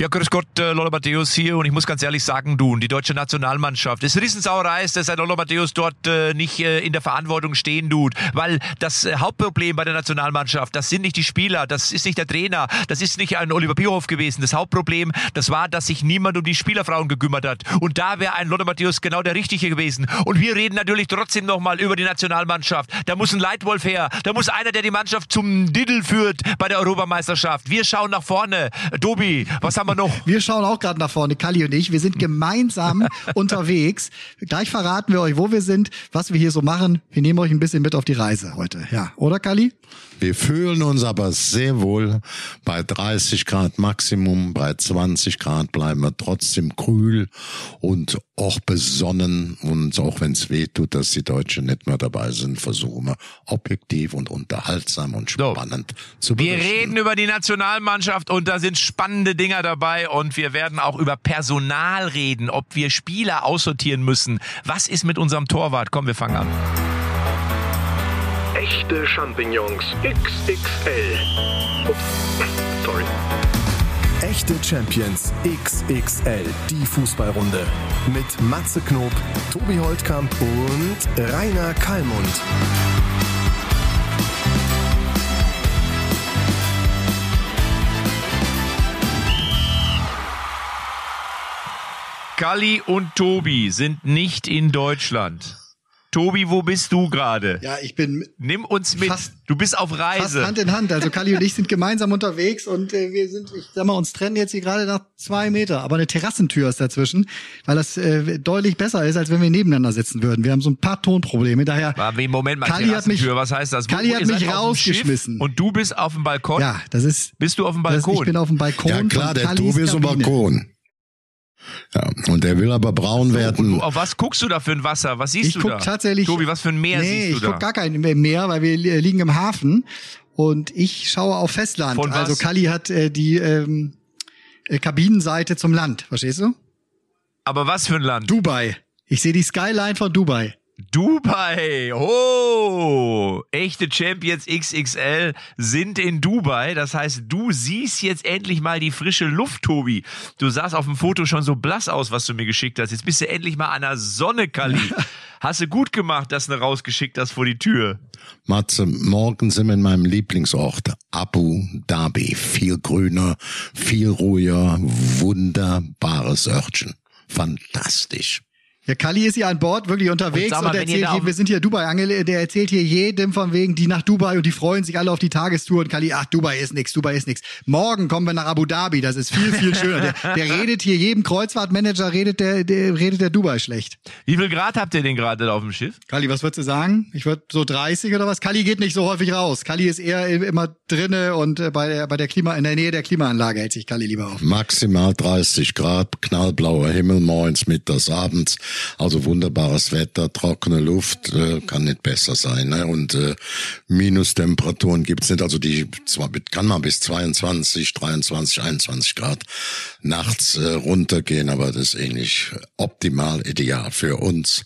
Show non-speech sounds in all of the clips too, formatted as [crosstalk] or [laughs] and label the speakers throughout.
Speaker 1: Ja, grüß Gott, äh, Lola Matthäus hier und ich muss ganz ehrlich sagen, du, die deutsche Nationalmannschaft, es Riesensauerei ist, dass ein Lola Matthäus dort äh, nicht äh, in der Verantwortung stehen tut, weil das äh, Hauptproblem bei der Nationalmannschaft, das sind nicht die Spieler, das ist nicht der Trainer, das ist nicht ein Oliver Bierhoff gewesen. Das Hauptproblem, das war, dass sich niemand um die Spielerfrauen gekümmert hat. Und da wäre ein Lola Matthäus genau der Richtige gewesen. Und wir reden natürlich trotzdem nochmal über die Nationalmannschaft. Da muss ein Leitwolf her, da muss einer, der die Mannschaft zum Diddle führt bei der Europameisterschaft. Wir schauen nach vorne. Dobi, was haben wir noch? [laughs]
Speaker 2: Wir schauen auch gerade nach vorne, Kalli und ich. Wir sind gemeinsam [laughs] unterwegs. Gleich verraten wir euch, wo wir sind, was wir hier so machen. Wir nehmen euch ein bisschen mit auf die Reise heute. Ja, oder Kalli?
Speaker 3: Wir fühlen uns aber sehr wohl bei 30 Grad Maximum, bei 20 Grad bleiben wir trotzdem kühl und auch besonnen und auch wenn es weh tut, dass die Deutschen nicht mehr dabei sind, versuchen wir objektiv und unterhaltsam und spannend so. zu
Speaker 1: berichten. Wir reden über die Nationalmannschaft und da sind spannende Dinger dabei und wir werden auch über Personal reden, ob wir Spieler aussortieren müssen. Was ist mit unserem Torwart? Komm, wir fangen an.
Speaker 4: Echte Champignons XXL. Ups, sorry.
Speaker 5: Echte Champions XXL, die Fußballrunde. Mit Matze Knob, Tobi Holtkamp und Rainer Kallmund.
Speaker 1: Kalli und Tobi sind nicht in Deutschland. Tobi, wo bist du gerade?
Speaker 2: Ja, ich bin.
Speaker 1: Nimm uns mit. Fast, du bist auf Reise.
Speaker 2: Fast Hand in Hand. Also Kali und ich sind gemeinsam unterwegs und äh, wir sind, ich sag mal, uns trennen jetzt hier gerade nach zwei Meter. Aber eine Terrassentür ist dazwischen, weil das äh, deutlich besser ist, als wenn wir nebeneinander sitzen würden. Wir haben so ein paar Tonprobleme. Daher.
Speaker 1: Aber Moment mal,
Speaker 2: Kali hat mich,
Speaker 1: was heißt das?
Speaker 2: Kali hat mich rausgeschmissen.
Speaker 1: Und du bist auf dem Balkon?
Speaker 2: Ja, das ist.
Speaker 1: Bist du auf dem Balkon?
Speaker 2: Das, ich bin auf dem Balkon.
Speaker 3: Ja klar, der Tobi ist auf dem Balkon. Ja, und der will aber braun werden.
Speaker 1: Auf was guckst du da für ein Wasser? Was siehst
Speaker 2: ich
Speaker 1: du
Speaker 2: guck
Speaker 1: da?
Speaker 2: tatsächlich.
Speaker 1: Tobi, was für ein Meer
Speaker 2: nee,
Speaker 1: siehst du
Speaker 2: ich
Speaker 1: da?
Speaker 2: guck gar kein Meer, weil wir liegen im Hafen und ich schaue auf Festland.
Speaker 1: Von was?
Speaker 2: Also Kali hat äh, die ähm, äh, Kabinenseite zum Land, verstehst du?
Speaker 1: Aber was für ein Land?
Speaker 2: Dubai. Ich sehe die Skyline von Dubai.
Speaker 1: Dubai. Oh, echte Champions XXL sind in Dubai. Das heißt, du siehst jetzt endlich mal die frische Luft, Tobi. Du sahst auf dem Foto schon so blass aus, was du mir geschickt hast. Jetzt bist du endlich mal an der Sonne, Kali. [laughs] Hast du gut gemacht, dass du rausgeschickt hast vor die Tür.
Speaker 3: Matze, morgen sind wir in meinem Lieblingsort, Abu Dhabi. Viel grüner, viel ruhiger, wunderbares Örtchen. Fantastisch.
Speaker 2: Ja, Kali ist hier an Bord wirklich unterwegs und, mal, und erzählt hier, wir sind hier Dubai Angel, der erzählt hier jedem von wegen, die nach Dubai und die freuen sich alle auf die Tagestour und Kali, ach, Dubai ist nix, Dubai ist nix. Morgen kommen wir nach Abu Dhabi, das ist viel, viel schöner. Der, der [laughs] redet hier jedem Kreuzfahrtmanager, redet der, der, redet der Dubai schlecht.
Speaker 1: Wie viel Grad habt ihr denn gerade auf dem Schiff?
Speaker 2: Kali, was würdest du sagen? Ich würde so 30 oder was? Kali geht nicht so häufig raus. Kali ist eher immer drinne und äh, bei der, bei der Klima, in der Nähe der Klimaanlage hält sich Kali lieber auf.
Speaker 3: Maximal 30 Grad, knallblauer Himmel, morgens, mittags, abends. Also wunderbares Wetter, trockene Luft, äh, kann nicht besser sein. Ne? Und äh, Minustemperaturen gibt's nicht. Also die zwar kann man bis 22, 23, 21 Grad nachts äh, runtergehen, aber das ist eigentlich optimal, ideal für uns.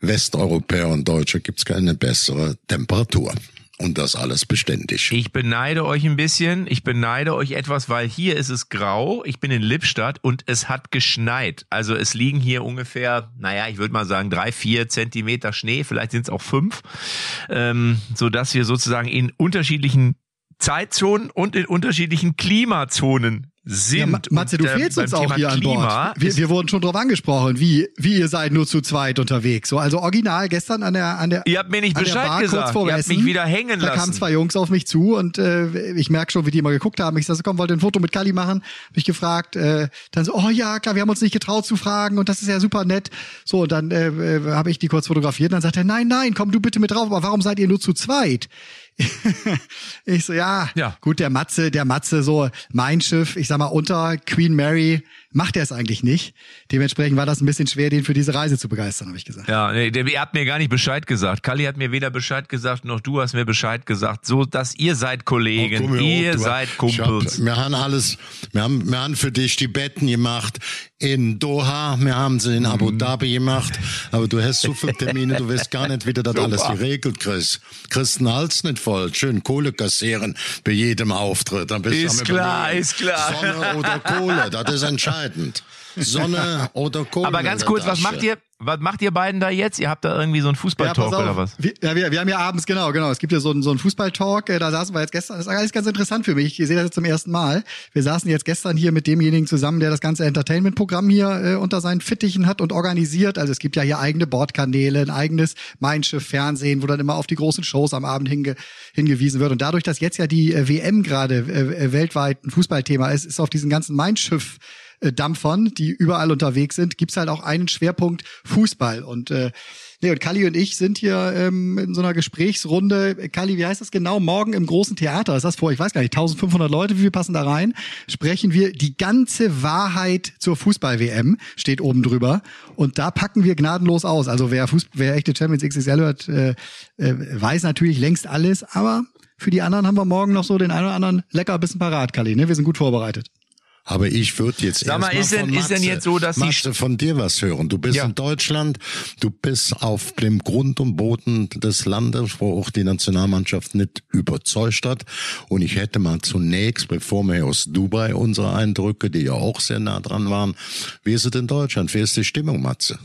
Speaker 3: Westeuropäer und Deutsche gibt's keine bessere Temperatur. Und das alles beständig.
Speaker 1: Ich beneide euch ein bisschen. Ich beneide euch etwas, weil hier ist es grau. Ich bin in Lippstadt und es hat geschneit. Also es liegen hier ungefähr, naja, ich würde mal sagen drei, vier Zentimeter Schnee. Vielleicht sind es auch fünf. Ähm, so dass wir sozusagen in unterschiedlichen Zeitzonen und in unterschiedlichen Klimazonen sind.
Speaker 2: Ja, Matze, du fehlst uns auch hier an Bord. Wir, wir, wurden schon drauf angesprochen, wie, wie ihr seid nur zu zweit unterwegs. So, also original gestern an der, an der,
Speaker 1: ihr habt mir nicht Bescheid Bar, gesagt. ihr habt mich wieder hängen lassen.
Speaker 2: Da kamen zwei Jungs auf mich zu und äh, ich merke schon, wie die immer geguckt haben. Ich sage, komm, wollt ihr ein Foto mit Kali machen? Hab ich gefragt. Äh, dann so, oh ja, klar, wir haben uns nicht getraut zu fragen und das ist ja super nett. So, und dann äh, äh habe ich die kurz fotografiert. Und dann sagt er, nein, nein, komm du bitte mit drauf. Aber warum seid ihr nur zu zweit? Ich so, ja, ja, gut, der Matze, der Matze, so mein Schiff, ich sag mal, unter Queen Mary macht er es eigentlich nicht. Dementsprechend war das ein bisschen schwer, den für diese Reise zu begeistern, habe ich gesagt.
Speaker 1: Ja, nee, ihr habt mir gar nicht Bescheid gesagt. Kalli hat mir weder Bescheid gesagt, noch du hast mir Bescheid gesagt. So, dass ihr seid Kollegen, oh, ihr seid Kumpels.
Speaker 3: Hab, wir haben alles, wir haben, wir haben für dich die Betten gemacht. in Doha, wir haben sie in Abu Dhabi gemacht, aber du hast so viele Termine, du weißt gar nicht, wie du das alles geregelt kriegst. Kriegst den Hals nicht voll, schön Kohle kassieren bei jedem Auftritt. Dann bist du
Speaker 1: Ist klar, ist klar.
Speaker 3: Sonne oder Kohle, das ist [laughs] entscheidend. Sonne [laughs] oder Kohle.
Speaker 1: Aber ganz kurz, was macht ihr, was macht ihr beiden da jetzt? Ihr habt da irgendwie so einen Fußballtalk
Speaker 2: auf.
Speaker 1: oder was?
Speaker 2: Wir, ja, wir, wir haben ja abends, genau, genau. Es gibt ja so einen, so einen Fußballtalk, äh, da saßen wir jetzt gestern, das ist alles ganz interessant für mich. Ich sehe das jetzt zum ersten Mal. Wir saßen jetzt gestern hier mit demjenigen zusammen, der das ganze Entertainment-Programm hier äh, unter seinen Fittichen hat und organisiert. Also es gibt ja hier eigene Bordkanäle, ein eigenes Mein Schiff Fernsehen, wo dann immer auf die großen Shows am Abend hinge, hingewiesen wird. Und dadurch, dass jetzt ja die äh, WM gerade äh, äh, weltweit ein Fußballthema ist, ist auf diesen ganzen Mein Schiff äh, Dampfern, die überall unterwegs sind, gibt's halt auch einen Schwerpunkt Fußball. Und äh, nee, und Kalli und ich sind hier ähm, in so einer Gesprächsrunde. Kalli, wie heißt das genau? Morgen im großen Theater. Ist das vor, ich weiß gar nicht, 1500 Leute, wie viel passen da rein? Sprechen wir die ganze Wahrheit zur Fußball-WM, steht oben drüber. Und da packen wir gnadenlos aus. Also wer, Fußball, wer echte Champions XXL hört, äh, äh, weiß natürlich längst alles, aber für die anderen haben wir morgen noch so den einen oder anderen lecker bisschen parat, Kalli. Ne? Wir sind gut vorbereitet.
Speaker 3: Aber ich würde jetzt
Speaker 1: Sag mal, ist
Speaker 3: von
Speaker 1: denn- ist denn
Speaker 3: Matze-
Speaker 1: jetzt so, dass
Speaker 3: Matze, von dir was hören? Du bist
Speaker 1: Ja.
Speaker 3: in Deutschland, du bist auf dem Grund und Boden des Landes, wo auch die Nationalmannschaft nicht überzeugt hat. Und ich hätte mal zunächst, bevor wir aus Dubai unsere Eindrücke, die ja auch sehr nah dran waren, wie ist es in Deutschland? Wie ist die Stimmung, Matze?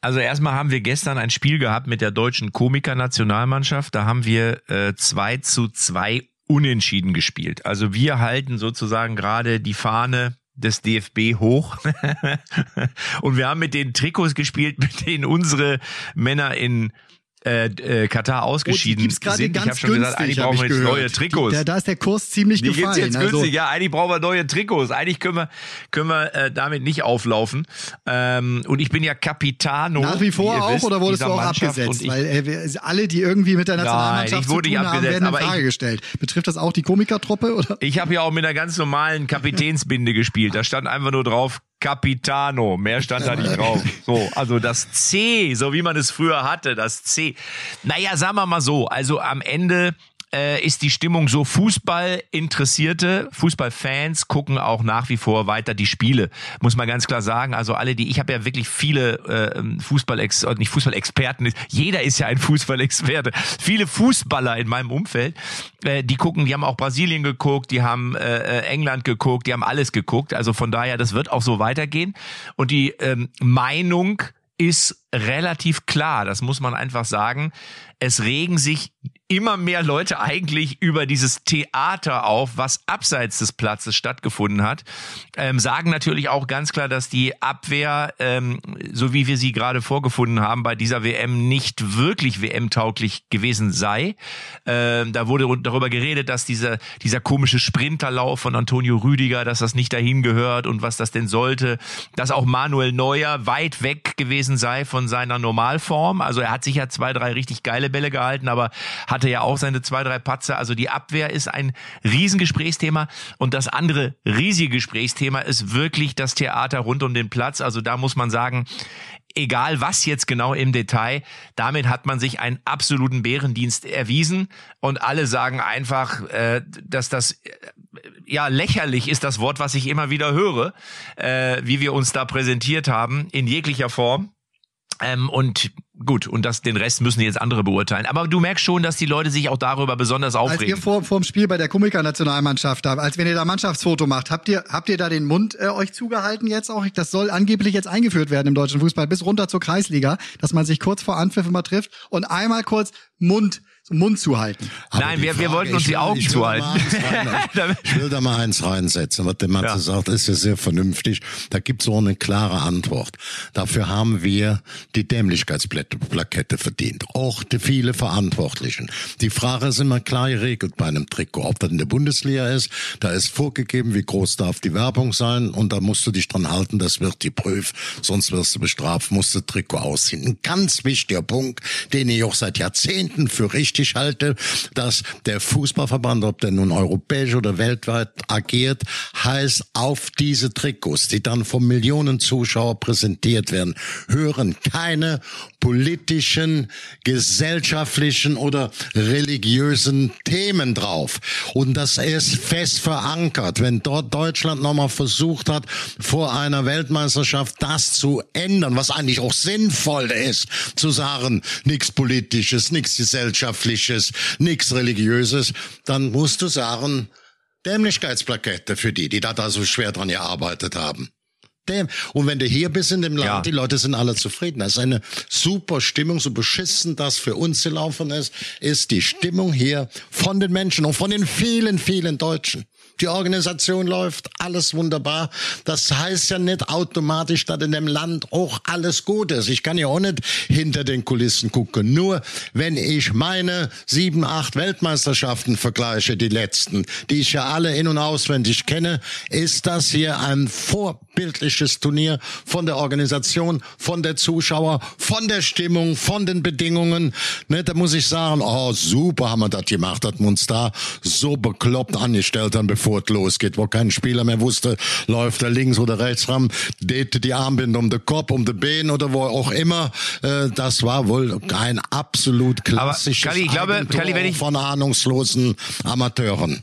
Speaker 1: Also erstmal haben wir gestern ein Spiel gehabt mit der deutschen Komiker-Nationalmannschaft. Da haben wir äh, 2 zu 2 unentschieden gespielt. Also wir halten sozusagen gerade die Fahne des DFB hoch. [laughs] Und wir haben mit den Trikots gespielt, mit denen unsere Männer in äh, äh, Katar ausgeschieden
Speaker 2: Oh, die gibt's gerade
Speaker 1: sind. Ich
Speaker 2: ganz
Speaker 1: habe schon gesagt,
Speaker 2: günstig,
Speaker 1: eigentlich brauchen wir jetzt
Speaker 2: gehört.
Speaker 1: neue Trikots.
Speaker 2: Da, da ist der Kurs ziemlich
Speaker 1: Die gibt's
Speaker 2: gefallen.
Speaker 1: jetzt
Speaker 2: also,
Speaker 1: günstig. ja, eigentlich brauchen wir neue Trikots. Eigentlich können wir, können wir äh, damit nicht auflaufen. Ähm, und ich bin ja Capitano.
Speaker 2: nach wie vor
Speaker 1: ihr
Speaker 2: auch
Speaker 1: wisst,
Speaker 2: oder wurdest du auch
Speaker 1: Mannschaft.
Speaker 2: abgesetzt?
Speaker 1: Ich,
Speaker 2: Weil äh, wir- alle, die irgendwie mit der Nationalmannschaft
Speaker 1: Nein, ich wurde
Speaker 2: zu tun haben, werden in Frage
Speaker 1: ich-
Speaker 2: gestellt. Betrifft das auch die Komikertruppe? Oder?
Speaker 1: ich habe ja auch mit einer ganz normalen Kapitänsbinde gespielt. Da stand einfach nur drauf Capitano. Mehr stand da nicht drauf. [laughs] So, also das C, so wie man es früher hatte, das C. Naja, sagen wir mal so. Also am Ende äh, ist die Stimmung so Fußball interessierte Fußballfans gucken auch nach wie vor weiter die Spiele muss man ganz klar sagen. Also alle die ich habe ja wirklich viele äh, Fußballex äh, nicht Fußballexperten jeder ist ja ein [laughs] Fußballexperte. Viele Fußballer in meinem Umfeld äh, die gucken die haben auch Brasilien geguckt die haben äh, England geguckt die haben alles geguckt. Also von daher das wird auch so weitergehen. Und die ähm, Meinung ist relativ klar, das muss man einfach sagen. Es regen sich immer mehr Leute eigentlich über dieses Theater auf, was abseits des Platzes stattgefunden hat. Ähm, sagen natürlich auch ganz klar, dass die Abwehr, ähm, so wie wir sie gerade vorgefunden haben, bei dieser WM nicht wirklich WM-tauglich gewesen sei. Ähm, da wurde darüber geredet, dass dieser, dieser komische Sprinterlauf von Antonio Rüdiger, dass das nicht dahin gehört und was das denn sollte, dass auch Manuel Neuer weit weg gewesen sei von seiner Normalform. Also er hat sicher zwei, drei richtig geile Bälle gehalten, aber hatte ja auch seine zwei, drei Patze. Also die Abwehr ist ein Riesengesprächsthema und das andere riesige Gesprächsthema ist wirklich das Theater rund um den Platz. Also da muss man sagen, egal was jetzt genau im Detail, damit hat man sich einen absoluten Bärendienst erwiesen und alle sagen einfach, äh, dass das äh, ja lächerlich ist das Wort, was ich immer wieder höre, äh, wie wir uns da präsentiert haben in jeglicher Form. Ähm, und gut, und das, den Rest müssen jetzt andere beurteilen. Aber du merkst schon, dass die Leute sich auch darüber besonders
Speaker 2: Als ihr
Speaker 1: aufregen.
Speaker 2: vor, vor dem Spiel bei der Komiker-Nationalmannschaft da, als wenn ihr da Mannschaftsfoto macht, habt ihr, habt ihr da den Mund äh, euch zugehalten jetzt auch? Das soll angeblich jetzt eingeführt werden im deutschen Fußball, bis runter zur Kreisliga, dass man sich kurz vor Anpfiff immer trifft und einmal kurz Mund, Mund zuhalten.
Speaker 3: Aber
Speaker 1: Nein,
Speaker 3: die
Speaker 1: wir- wir
Speaker 3: Frage,
Speaker 1: wollten uns
Speaker 3: ich
Speaker 1: die
Speaker 3: will-
Speaker 1: Augen
Speaker 3: will
Speaker 1: zuhalten. [laughs]
Speaker 3: Ich will da mal eins reinsetzen. Was der Matze
Speaker 1: Ja.
Speaker 3: sagt, ist ja sehr vernünftig. Da gibt's auch eine klare Antwort. Dafür haben wir die Dämlichkeitsplakette verdient. Auch die viele Verantwortlichen. Die Frage ist immer klar geregelt bei einem Trikot. Ob das in der Bundesliga ist, da ist vorgegeben, wie groß darf die Werbung sein und da musst du dich dran halten, das wird geprüft, sonst wirst du bestraft, musst du Trikot ausziehen. Ein ganz wichtiger Punkt, den ich auch seit Jahrzehnten für richtig wichtig halte, dass der Fußballverband, ob der nun europäisch oder weltweit agiert, heißt auf diese Trikots, die dann von Millionen Zuschauer präsentiert werden, hören keine politischen, gesellschaftlichen oder religiösen Themen drauf. Und das ist fest verankert. Wenn dort Deutschland nochmal versucht hat, vor einer Weltmeisterschaft das zu ändern, was eigentlich auch sinnvoll ist, zu sagen, nichts Politisches, nichts Gesellschaftliches, nichts Religiöses, dann musst du sagen, Dämlichkeitsplakette für die, die da, da so schwer dran gearbeitet haben. Und wenn du hier bist in dem Land, ja. die Leute sind alle zufrieden. Das ist eine super Stimmung, so beschissen das für uns gelaufen ist, ist die Stimmung hier von den Menschen und von den vielen, vielen Deutschen. Die Organisation läuft, alles wunderbar. Das heißt ja nicht automatisch, dass in dem Land auch alles gut ist. Ich kann ja auch nicht hinter den Kulissen gucken. Nur wenn ich meine sieben, acht Weltmeisterschaften vergleiche, die letzten, die ich ja alle in- und auswendig kenne, ist das hier ein vorbildliches Turnier von der Organisation, von der Zuschauer, von der Stimmung, von den Bedingungen. Ne, da muss ich sagen, oh super haben wir das gemacht, hat uns da so bekloppt angestellt haben, bevor es losgeht, wo kein Spieler mehr wusste, läuft er links oder rechts ran, dehnte die Armbinde um den Kopf, um den Bein oder wo auch immer. Äh, das war wohl ein absolut klassisches
Speaker 1: Aber Kali, ich glaube, Kali, wenn ich
Speaker 3: von ahnungslosen Amateuren.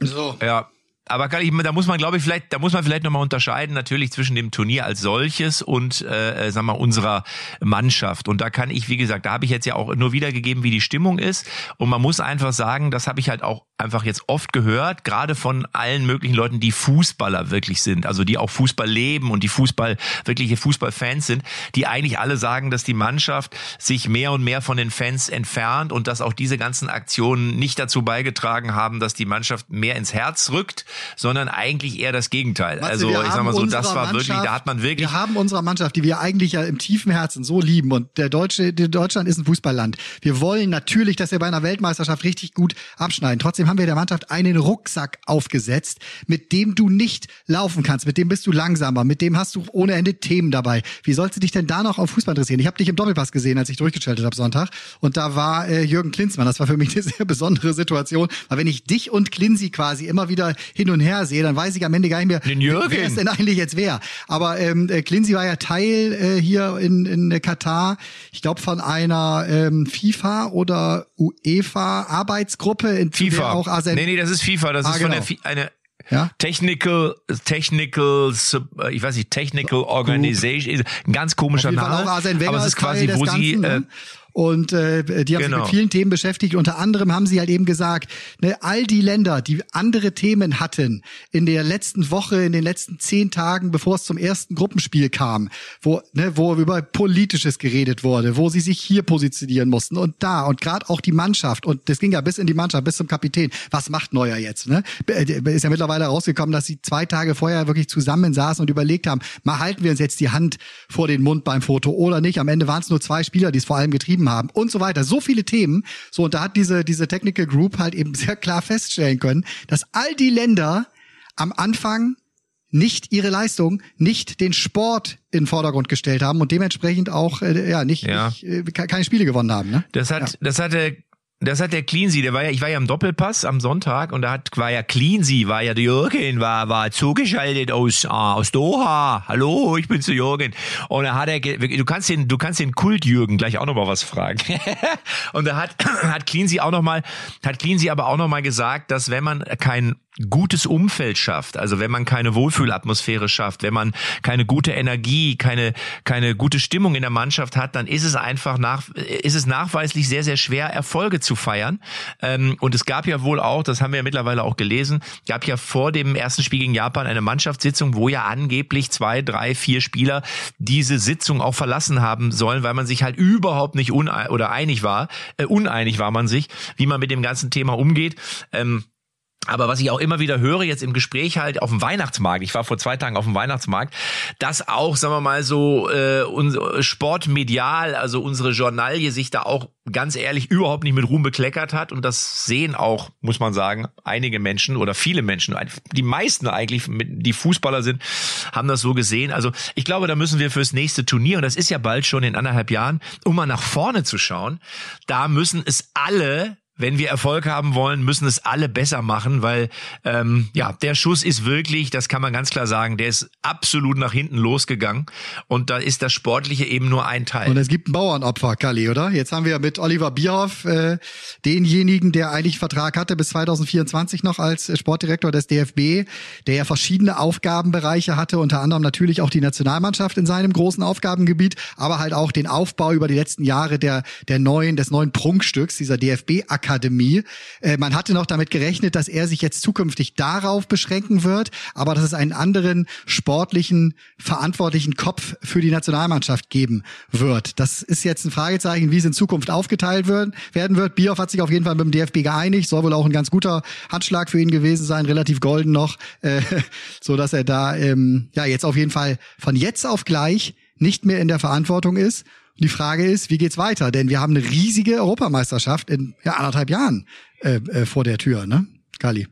Speaker 1: So. Ja, aber kann ich, da muss man, glaube ich, vielleicht, da muss man vielleicht nochmal unterscheiden, natürlich zwischen dem Turnier als solches und, äh, sag mal, unserer Mannschaft. Und da kann ich, wie gesagt, da habe ich jetzt ja auch nur wiedergegeben, wie die Stimmung ist. Und man muss einfach sagen, das habe ich halt auch einfach jetzt oft gehört, gerade von allen möglichen Leuten, die Fußballer wirklich sind, also die auch Fußball leben und die Fußball, wirkliche Fußballfans sind, die eigentlich alle sagen, dass die Mannschaft sich mehr und mehr von den Fans entfernt und dass auch diese ganzen Aktionen nicht dazu beigetragen haben, dass die Mannschaft mehr ins Herz rückt, sondern eigentlich eher das Gegenteil.
Speaker 2: Matze,
Speaker 1: also ich sag mal so, das war wirklich, da hat man wirklich.
Speaker 2: Wir haben unserer Mannschaft, die wir eigentlich ja im tiefen Herzen so lieben und der Deutsche, Deutschland ist ein Fußballland. Wir wollen natürlich, dass wir bei einer Weltmeisterschaft richtig gut abschneiden. Trotzdem Trotzdem haben wir der Mannschaft einen Rucksack aufgesetzt, mit dem du nicht laufen kannst, mit dem bist du langsamer, mit dem hast du ohne Ende Themen dabei. Wie sollst du dich denn da noch auf Fußball interessieren? Ich habe dich im Doppelpass gesehen, als ich durchgeschaltet habe Sonntag und da war äh, Jürgen Klinsmann. Das war für mich eine sehr besondere Situation, weil wenn ich dich und Klinsi quasi immer wieder hin und her sehe, dann weiß ich am Ende gar nicht mehr,
Speaker 1: Den Jürgen.
Speaker 2: wer es denn eigentlich jetzt wer. Aber ähm, äh, Klinsi war ja Teil äh, hier in, in Katar, ich glaube von einer ähm, FIFA oder UEFA Arbeitsgruppe in
Speaker 1: FIFA
Speaker 2: auch Arsen
Speaker 1: Nee, nee, das ist FIFA, das
Speaker 2: Ah,
Speaker 1: ist
Speaker 2: genau.
Speaker 1: von der eine
Speaker 2: Ja?
Speaker 1: Technical, Technical, äh, ich weiß nicht, Technical Organization, ein ganz komischer Name.
Speaker 2: auch Arsene Wenger
Speaker 1: aber es ist quasi, wo
Speaker 2: des
Speaker 1: sie,
Speaker 2: Ganzen,
Speaker 1: äh,
Speaker 2: ne? Und äh, die haben
Speaker 1: Genau.
Speaker 2: sich mit vielen Themen beschäftigt. Unter anderem haben sie halt eben gesagt, ne, all die Länder, die andere Themen hatten in der letzten Woche, in den letzten zehn Tagen, bevor es zum ersten Gruppenspiel kam, wo, ne, wo über Politisches geredet wurde, wo sie sich hier positionieren mussten und da und gerade auch die Mannschaft. Und das ging ja bis in die Mannschaft, bis zum Kapitän. Was macht Neuer jetzt? Ne? Ist ja mittlerweile rausgekommen, dass sie zwei Tage vorher wirklich zusammensaßen und überlegt haben, mal halten wir uns jetzt die Hand vor den Mund beim Foto oder nicht. Am Ende waren es nur zwei Spieler, die es vor allem getrieben haben und so weiter. So viele Themen. So, und da hat diese, diese Technical Group halt eben [laughs] sehr klar feststellen können, dass all die Länder am Anfang nicht ihre Leistung, nicht den Sport in den Vordergrund gestellt haben und dementsprechend auch äh, ja nicht,
Speaker 1: Ja.
Speaker 2: nicht äh, ke- keine Spiele gewonnen haben. Ne?
Speaker 1: Das hat, das hat der, das hat der Cleansy, der war ja, ich war ja im Doppelpass am Sonntag und da hat, war ja Cleansy, war ja der Jürgen, war, war zugeschaltet aus, ah, aus Doha. Hallo, ich bin's der Jürgen. Und da hat er, du kannst den, du kannst den Kult Jürgen gleich auch noch mal was fragen. [laughs] und da hat, hat Cleansy auch noch mal, hat Cleansy aber auch noch mal gesagt, dass wenn man kein gutes Umfeld schafft, also wenn man keine Wohlfühlatmosphäre schafft, wenn man keine gute Energie, keine keine gute Stimmung in der Mannschaft hat, dann ist es einfach nach ist es nachweislich sehr sehr schwer Erfolge zu feiern. Ähm, und es gab ja wohl auch, das haben wir ja mittlerweile auch gelesen, gab ja vor dem ersten Spiel gegen Japan eine Mannschaftssitzung, wo ja angeblich zwei, drei, vier Spieler diese Sitzung auch verlassen haben sollen, weil man sich halt überhaupt nicht une oder einig war, äh, uneinig war man sich, wie man mit dem ganzen Thema umgeht. Ähm, Aber was ich auch immer wieder höre, jetzt im Gespräch halt auf dem Weihnachtsmarkt, ich war vor zwei Tagen auf dem Weihnachtsmarkt, dass auch, sagen wir mal so, äh, unser Sportmedial, also unsere Journalie sich da auch ganz ehrlich überhaupt nicht mit Ruhm bekleckert hat. Und das sehen auch, muss man sagen, einige Menschen oder viele Menschen, die meisten eigentlich, die Fußballer sind, haben das so gesehen. Also ich glaube, da müssen wir fürs nächste Turnier, und das ist ja bald schon in anderthalb Jahren, um mal nach vorne zu schauen, da müssen es alle wenn wir Erfolg haben wollen, müssen es alle besser machen, weil ähm, ja der Schuss ist wirklich, das kann man ganz klar sagen, der ist absolut nach hinten losgegangen und da ist das Sportliche eben nur ein Teil.
Speaker 2: Und es gibt ein Bauernopfer, Kali, oder? Jetzt haben wir mit Oliver Bierhoff äh, denjenigen, der eigentlich Vertrag hatte bis 2024 noch als Sportdirektor des DFB, der ja verschiedene Aufgabenbereiche hatte, unter anderem natürlich auch die Nationalmannschaft in seinem großen Aufgabengebiet, aber halt auch den Aufbau über die letzten Jahre der der neuen des neuen Prunkstücks dieser DFB Akademie. Äh, man hatte noch damit gerechnet, dass er sich jetzt zukünftig darauf beschränken wird, aber dass es einen anderen sportlichen, verantwortlichen Kopf für die Nationalmannschaft geben wird. Das ist jetzt ein Fragezeichen, wie es in Zukunft aufgeteilt wird, werden wird. Bioff hat sich auf jeden Fall mit dem DFB geeinigt, soll wohl auch ein ganz guter Handschlag für ihn gewesen sein, relativ golden noch, äh, [laughs] so dass er da ähm, ja jetzt auf jeden Fall von jetzt auf gleich nicht mehr in der Verantwortung ist die Frage ist, wie geht's weiter? Denn wir haben eine riesige Europameisterschaft in ja, anderthalb Jahren äh, äh, vor der Tür, ne? Kali.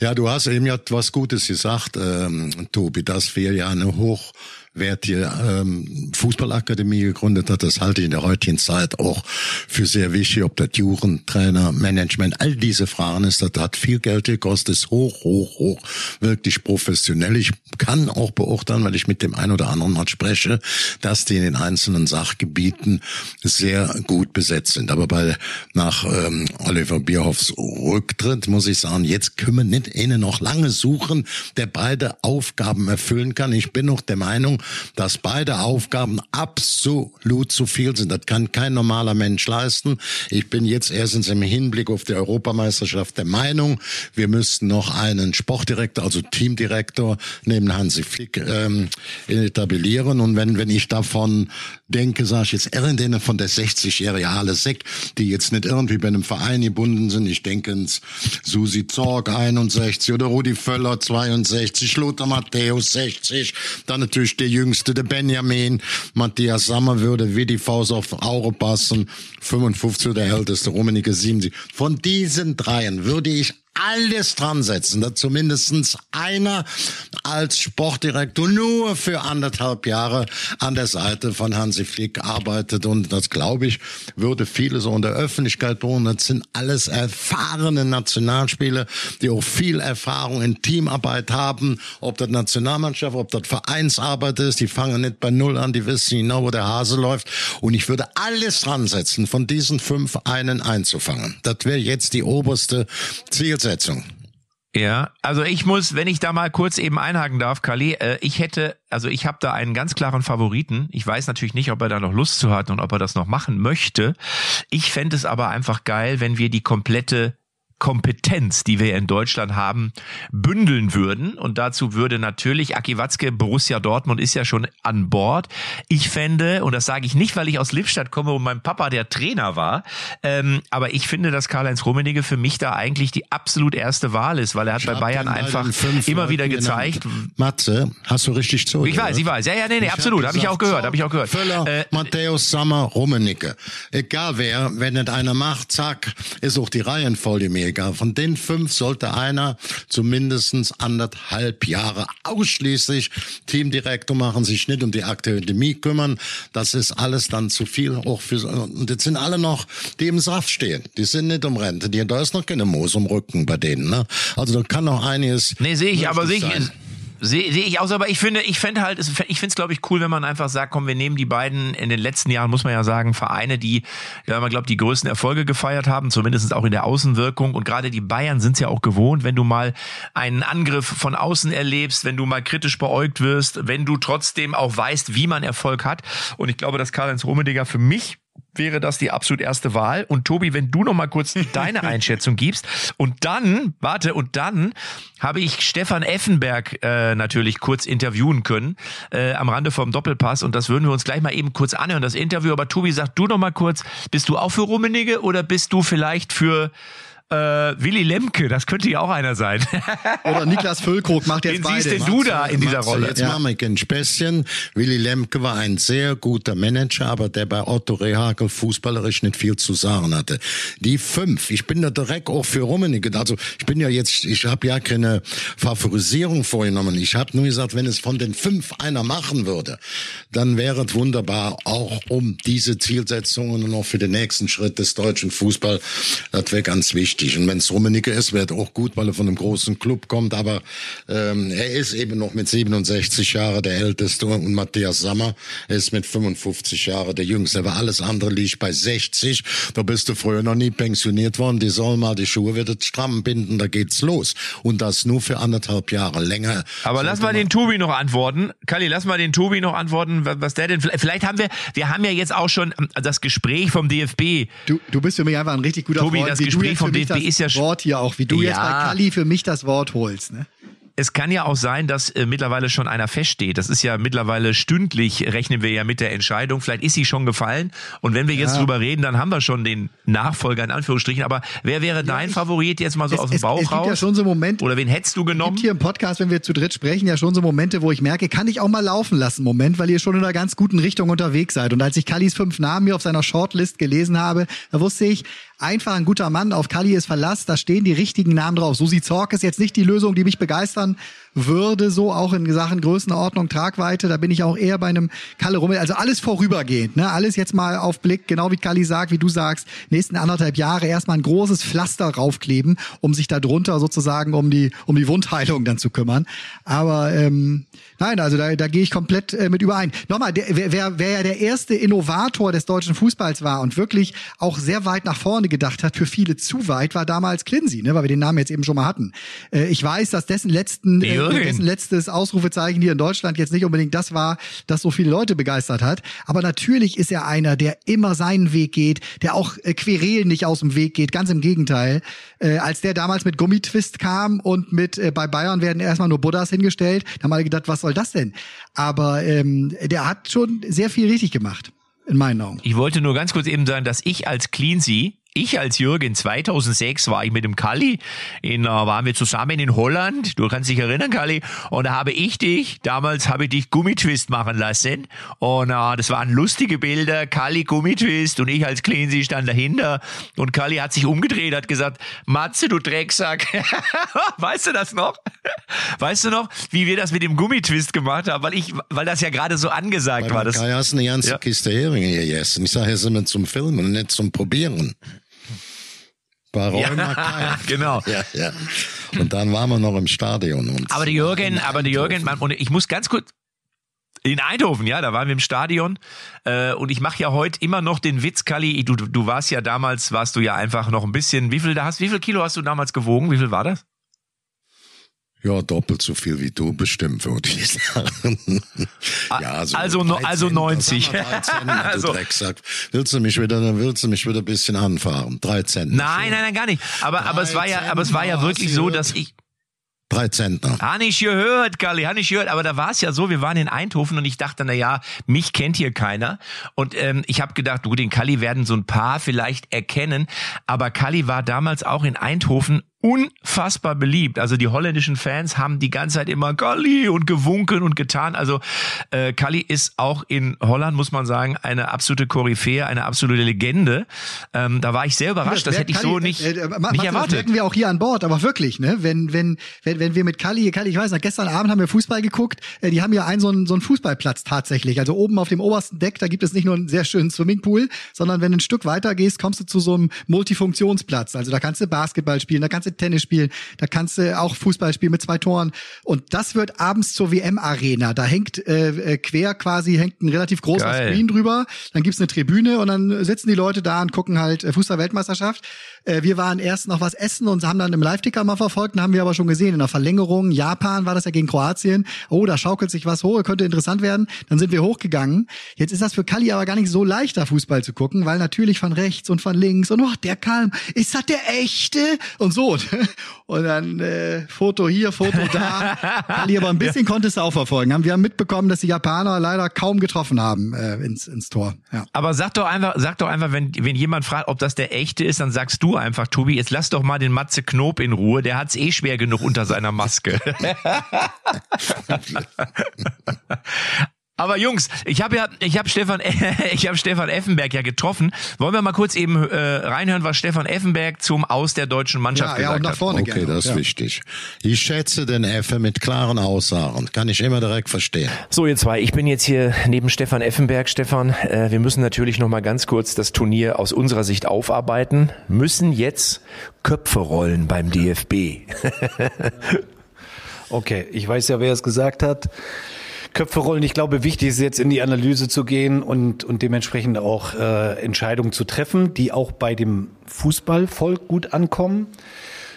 Speaker 3: Ja, du hast eben ja was Gutes gesagt, ähm, Tobi, dass wir ja eine hoch wer die ähm, Fußballakademie gegründet hat, das halte ich in der heutigen Zeit auch für sehr wichtig, ob das Juren, Trainer, Management, all diese Fragen ist, das hat viel Geld gekostet, ist hoch, hoch, hoch, wirklich professionell. Ich kann auch beurteilen, weil ich mit dem einen oder anderen mal spreche, dass die in den einzelnen Sachgebieten sehr gut besetzt sind. Aber bei nach ähm, Oliver Bierhoffs Rücktritt muss ich sagen, jetzt können wir nicht einen noch lange suchen, der beide Aufgaben erfüllen kann. Ich bin noch der Meinung, dass beide Aufgaben absolut zu viel sind. Das kann kein normaler Mensch leisten. Ich bin jetzt erstens im Hinblick auf die Europameisterschaft der Meinung, wir müssten noch einen Sportdirektor, also Teamdirektor neben Hansi Flick ähm, etablieren. Und wenn, wenn ich davon denke, sage ich jetzt irgendeine von der 60-jährigen Halle Seck, die jetzt nicht irgendwie bei einem Verein gebunden sind. Ich denke ins Susi Zorg 61 oder Rudi Völler 62, Lothar Matthäus 60, dann natürlich der Jüngste, der Benjamin, Matthias Sammer würde wie die Faust auf Auge passen, 55 der Älteste, Rummenigge 70. Von diesen dreien würde ich alles dran setzen, dass zumindestens einer als Sportdirektor nur für anderthalb Jahre an der Seite von Hansi Flick arbeitet. Und das, glaube ich, würde viele so in der Öffentlichkeit tun. Das sind alles erfahrene Nationalspieler, die auch viel Erfahrung in Teamarbeit haben. Ob das Nationalmannschaft, ob das Vereinsarbeit ist, die fangen nicht bei Null an, die wissen genau, wo der Hase läuft. Und ich würde alles dran setzen, von diesen fünf einen einzufangen. Das wäre jetzt die oberste Zielsetzung. Zielsetzung.
Speaker 1: Ja, also ich muss, wenn ich da mal kurz eben einhaken darf, Kali, äh, ich hätte, also ich habe da einen ganz klaren Favoriten. Ich weiß natürlich nicht, ob er da noch Lust zu hat und ob er das noch machen möchte. Ich fände es aber einfach geil, wenn wir die komplette Kompetenz, die wir in Deutschland haben, bündeln würden. Und dazu würde natürlich Aki Watzke, Borussia Dortmund ist ja schon an Bord. Ich fände, und das sage ich nicht, weil ich aus Lippstadt komme und mein Papa der Trainer war, ähm, aber ich finde, dass Karl-Heinz Rummenigge für mich da eigentlich die absolut erste Wahl ist, weil er hat ich bei Bayern einfach immer wieder gezeigt.
Speaker 3: Matze, hast du richtig zu?
Speaker 1: Ich weiß, ich weiß. Ja, ja, nee, nee, ich absolut. Habe ich auch gehört, habe ich auch gehört.
Speaker 3: Völler, äh, Matthäus Sammer, Rummenigge. Egal wer, wenn nicht einer macht, zack, ist auch die Reihenfolge mir egal. Von den fünf sollte einer zumindestens anderthalb Jahre ausschließlich Teamdirektor machen, sich nicht um die Akademie kümmern. Das ist alles dann zu viel auch für, und jetzt sind alle noch, die im Saft stehen. Die sind nicht um Rente. Die, da ist noch keine Moos um Rücken bei denen, ne? Also da kann noch einiges.
Speaker 1: Nee, sehe ich, aber sehe ich, Sehe seh ich aus, aber ich finde, ich fände halt, ich finde es glaube ich cool, wenn man einfach sagt, komm, wir nehmen die beiden in den letzten Jahren, muss man ja sagen, Vereine, die, ja, man glaubt, die größten Erfolge gefeiert haben, zumindest auch in der Außenwirkung. Und gerade die Bayern sind es ja auch gewohnt, wenn du mal einen Angriff von außen erlebst, wenn du mal kritisch beäugt wirst, wenn du trotzdem auch weißt, wie man Erfolg hat. Und ich glaube, dass Karl-Heinz Rummenigge für mich wäre das die absolut erste Wahl. Und Tobi, wenn du noch mal kurz [laughs] deine Einschätzung gibst. Und dann, warte, und dann habe ich Stefan Effenberg äh, natürlich kurz interviewen können äh, am Rande vom Doppelpass. Und das würden wir uns gleich mal eben kurz anhören, das Interview. Aber Tobi, sag du noch mal kurz, bist du auch für Rummenigge oder bist du vielleicht für äh, Willy Lemke, das könnte ja auch einer sein. [laughs]
Speaker 2: Oder Niklas Füllkrug macht jetzt
Speaker 1: Wen
Speaker 2: beide.
Speaker 1: siehst denn du da in dieser
Speaker 3: Matze,
Speaker 1: Rolle?
Speaker 3: Jetzt
Speaker 2: Ja.
Speaker 3: machen wir ein Späßchen. Willy Lemke war ein sehr guter Manager, aber der bei Otto Rehagel fußballerisch nicht viel zu sagen hatte. Die fünf, ich bin da direkt auch für Rummenigge. Also ich bin ja jetzt, ich habe ja keine Favorisierung vorgenommen. Ich habe nur gesagt, wenn es von den fünf einer machen würde, dann wäre es wunderbar, auch um diese Zielsetzungen und auch für den nächsten Schritt des deutschen Fußball. Das wäre ganz wichtig. Und wenn es Rummenigge ist, wäre auch gut, weil er von einem großen Club kommt. Aber ähm, er ist eben noch mit 67 Jahren der Älteste und Matthias Sammer ist mit 55 Jahren der Jüngste. Aber alles andere liegt bei 60. Da bist du früher noch nie pensioniert worden. Die sollen mal die Schuhe wieder stramm binden, da geht's los. Und das nur für anderthalb Jahre länger.
Speaker 1: Aber lass mal den Tobi noch antworten. Kalli, lass mal den Tobi noch antworten, wa- was der denn, vielleicht haben wir, wir haben ja jetzt auch schon ähm, das Gespräch vom DFB.
Speaker 2: Du, du bist für mich einfach ein richtig guter
Speaker 1: Tobi,
Speaker 2: Freund,
Speaker 1: das
Speaker 2: wie du
Speaker 1: Gespräch vom
Speaker 2: für mich das
Speaker 1: ist ja
Speaker 2: Wort hier auch, wie du jetzt
Speaker 1: Ja.
Speaker 2: bei Kali für mich das Wort holst. Ne?
Speaker 1: Es kann ja auch sein, dass äh, mittlerweile schon einer feststeht. Das ist ja mittlerweile stündlich, rechnen wir ja mit der Entscheidung. Vielleicht ist sie schon gefallen. Und wenn wir jetzt
Speaker 2: Ja.
Speaker 1: drüber reden, dann haben wir schon den Nachfolger in Anführungsstrichen. Aber wer wäre dein Favorit jetzt mal so
Speaker 2: Es-
Speaker 1: aus dem
Speaker 2: es-
Speaker 1: Bauch
Speaker 2: es gibt
Speaker 1: raus?
Speaker 2: ja schon so Momente-
Speaker 1: Oder wen hättest du
Speaker 2: Es
Speaker 1: genommen?
Speaker 2: gibt hier im Podcast, wenn wir zu dritt sprechen, ja schon so Momente, wo ich merke, kann ich auch mal laufen lassen, Moment, weil ihr schon in einer ganz guten Richtung unterwegs seid. Und als ich Kallis fünf Namen hier auf seiner Shortlist gelesen habe, da wusste ich, einfach ein guter Mann, auf Kalli ist Verlass, da stehen die richtigen Namen drauf. Susi Zorc ist jetzt nicht die Lösung, die mich begeistern würde, so auch in Sachen Größenordnung, Tragweite, da bin ich auch eher bei einem Kalle Rummel, also alles vorübergehend, ne? alles jetzt mal auf Blick, genau wie Kalli sagt, wie du sagst, nächsten anderthalb Jahre erstmal ein großes Pflaster raufkleben, um sich da drunter sozusagen um die, um die Wundheilung dann zu kümmern. Aber ähm, nein, also da, da gehe ich komplett äh, mit überein. Nochmal, der, wer, wer, ja der erste Innovator des deutschen Fußballs war und wirklich auch sehr weit nach vorne gedacht hat, für viele zu weit, war damals Clincy, ne, weil wir den Namen jetzt eben schon mal hatten. Äh, ich weiß, dass dessen letzten, äh, Dessen letztes Ausrufezeichen hier in Deutschland jetzt nicht unbedingt das war, das so viele Leute begeistert hat. Aber natürlich ist er einer, der immer seinen Weg geht, der auch äh, Querelen nicht aus dem Weg geht. Ganz im Gegenteil. Äh, als der damals mit Gummitwist kam und mit äh, bei Bayern werden erstmal nur Buddhas hingestellt, da haben alle gedacht, was soll das denn? Aber ähm, der hat schon sehr viel richtig gemacht, in meinen Augen.
Speaker 1: Ich wollte nur ganz kurz eben sagen, dass ich als Cleansea, ich als Jürgen 2006 war ich mit dem Kalli, in, äh, waren wir zusammen in Holland, du kannst dich erinnern, Kalli, und da habe ich dich, damals habe ich dich Gummitwist machen lassen und äh, das waren lustige Bilder, Kalli Gummitwist und ich als Cleansea stand dahinter und Kalli hat sich umgedreht, hat gesagt, Matze, du Drecksack, [laughs] weißt du das noch? Weißt du noch, wie wir das mit dem Gummitwist gemacht haben, weil ich, weil das ja gerade so angesagt
Speaker 3: Bei
Speaker 1: war. Das,
Speaker 3: Kai hast du eine ganze
Speaker 1: Ja.
Speaker 3: Kiste Heringe gegessen. Ich sage, es immer zum Filmen und nicht zum Probieren. Rheuma Kai. [laughs]
Speaker 1: genau.
Speaker 3: Ja, ja. Und dann waren wir noch im Stadion. Und
Speaker 1: Aber der Jürgen, aber der Jürgen, man, und ich muss ganz kurz. In Eindhoven, ja, da waren wir im Stadion äh, und ich mache ja heute immer noch den Witz, Kalli. Du, du warst ja damals, warst du ja einfach noch ein bisschen. Wie viel da hast? Wie viel Kilo hast du damals gewogen? Wie viel war das?
Speaker 3: Ja, doppelt so viel wie du bestimmt, würde ich sagen. ja,
Speaker 1: also no-
Speaker 3: 13,
Speaker 1: also 90.
Speaker 3: sag mal 13, du
Speaker 1: Also-
Speaker 3: Drecksack. Willst du mich wieder, dann willst du mich wieder ein bisschen anfahren? 13.
Speaker 1: Nein, nein, nein, gar nicht. Aber, aber es war ja, aber es war ja
Speaker 3: 13,
Speaker 1: wirklich so, dass ich,
Speaker 3: Drei Zentner.
Speaker 1: Ha nicht gehört, Galli, ha nicht gehört. Aber da war es ja so, wir waren in Eindhoven und ich dachte, na ja, mich kennt hier keiner. Und ähm, ich habe gedacht, du, den Kalli werden so ein paar vielleicht erkennen. Aber Kalli war damals auch in Eindhoven unfassbar beliebt. Also die holländischen Fans haben die ganze Zeit immer Kalli und gewunken und getan. Also äh, Kalli ist auch in Holland, muss man sagen, eine absolute Koryphäe, eine absolute Legende. Ähm, da war ich sehr überrascht. Das
Speaker 2: wer-
Speaker 1: hätte ich
Speaker 2: Kalli,
Speaker 1: so nicht,
Speaker 2: äh, äh,
Speaker 1: nicht
Speaker 2: Matze, Das
Speaker 1: erwartet.
Speaker 2: merken wir auch hier an Bord, aber wirklich, ne? Wenn, wenn, wenn, wenn wir mit Kalli, Kalli, ich weiß noch, gestern Abend haben wir Fußball geguckt, äh, die haben ja einen so einen, so einen Fußballplatz tatsächlich. Also oben auf dem obersten Deck, da gibt es nicht nur einen sehr schönen Swimmingpool, sondern wenn du ein Stück weiter gehst, kommst du zu so einem Multifunktionsplatz. Also da kannst du Basketball spielen, da kannst du Tennis spielen, da kannst du auch Fußball spielen mit zwei Toren. Und das wird abends zur WM-Arena. Da hängt äh, äh, quer quasi, hängt ein relativ großer
Speaker 1: Geil.
Speaker 2: Screen drüber, dann gibt's eine Tribüne und dann sitzen die Leute da und gucken halt äh, Fußball-Weltmeisterschaft. Äh, wir waren erst noch was essen und haben dann im Live-Ticker mal verfolgt und haben wir aber schon gesehen, in der Verlängerung, Japan war das ja gegen Kroatien, oh, da schaukelt sich was hoch, könnte interessant werden. Dann sind wir hochgegangen. Jetzt ist das für Kalli aber gar nicht so leicht, da Fußball zu gucken, weil natürlich von rechts und von links und oh, der Kalm, ist das der echte? Und so, und, [laughs] und dann äh, Foto hier, Foto da. Ali, aber ein bisschen ja. konntest du auch verfolgen. Wir haben mitbekommen, dass die Japaner leider kaum getroffen haben äh, ins, ins Tor. Ja.
Speaker 1: Aber sag doch einfach, sag doch einfach, wenn, wenn jemand fragt, ob das der echte ist, dann sagst du einfach, Tobi, jetzt lass doch mal den Matze Knob in Ruhe, der hat's eh schwer genug unter seiner Maske. [laughs] [laughs] Aber Jungs, ich habe ja, ich habe Stefan, [laughs] ich habe Stefan Effenberg ja getroffen. Wollen wir mal kurz eben äh, reinhören, was Stefan Effenberg zum Aus der deutschen Mannschaft ja, gesagt ja, nach
Speaker 3: vorne hat? Okay, gerne. das ist ja. wichtig. Ich schätze den Effe mit klaren Aussagen. Kann ich immer direkt verstehen.
Speaker 6: So, ihr zwei, ich bin jetzt hier neben Stefan Effenberg. Stefan, äh, wir müssen natürlich noch mal ganz kurz das Turnier aus unserer Sicht aufarbeiten. Müssen jetzt Köpfe rollen beim DFB. [laughs]
Speaker 7: okay, ich weiß ja, wer es gesagt hat. Köpfe rollen. Ich glaube, wichtig ist jetzt in die Analyse zu gehen und, und dementsprechend auch äh, Entscheidungen zu treffen, die auch bei dem Fußballvolk gut ankommen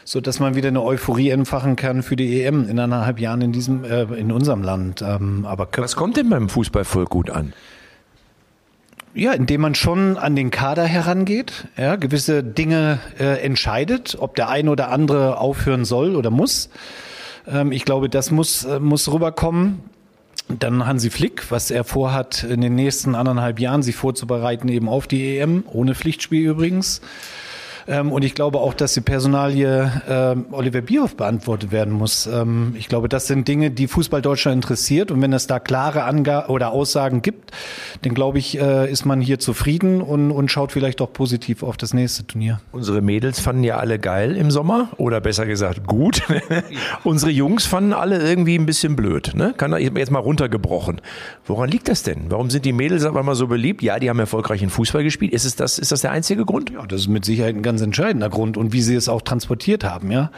Speaker 7: so dass man wieder eine Euphorie entfachen kann für die EM in anderthalb Jahren in diesem äh, in unserem Land. Ähm, aber
Speaker 6: Köpfe was kommt denn beim Fußballvolk gut an?
Speaker 7: Ja, indem man schon an den Kader herangeht, ja, gewisse Dinge äh, entscheidet, ob der eine oder andere aufhören soll oder muss. Ähm, ich glaube, das muss, äh, muss rüberkommen. Dann Hansi Flick, was er vorhat, in den nächsten anderthalb Jahren sich vorzubereiten, eben auf die EM, ohne Pflichtspiel übrigens. Ähm, und ich glaube auch, dass die Personalie äh, Oliver Bierhoff beantwortet werden muss. Ähm, ich glaube, das sind Dinge, die Fußball Deutschland interessiert. Und wenn es da klare Angaben oder Aussagen gibt, dann glaube ich, äh, ist man hier zufrieden und, und schaut vielleicht auch positiv auf das nächste Turnier.
Speaker 6: Unsere Mädels fanden ja alle geil im Sommer oder besser gesagt gut. [laughs] Unsere Jungs fanden alle irgendwie ein bisschen blöd. Ne? Kann jetzt mal runtergebrochen. Woran liegt das denn? Warum sind die Mädels aber mal so beliebt? Ja, die haben erfolgreich in Fußball gespielt. Ist es das, ist das der einzige Grund?
Speaker 7: Ja, das ist mit Sicherheit ein ganz ganz entscheidender Grund und wie sie es auch transportiert haben, ja.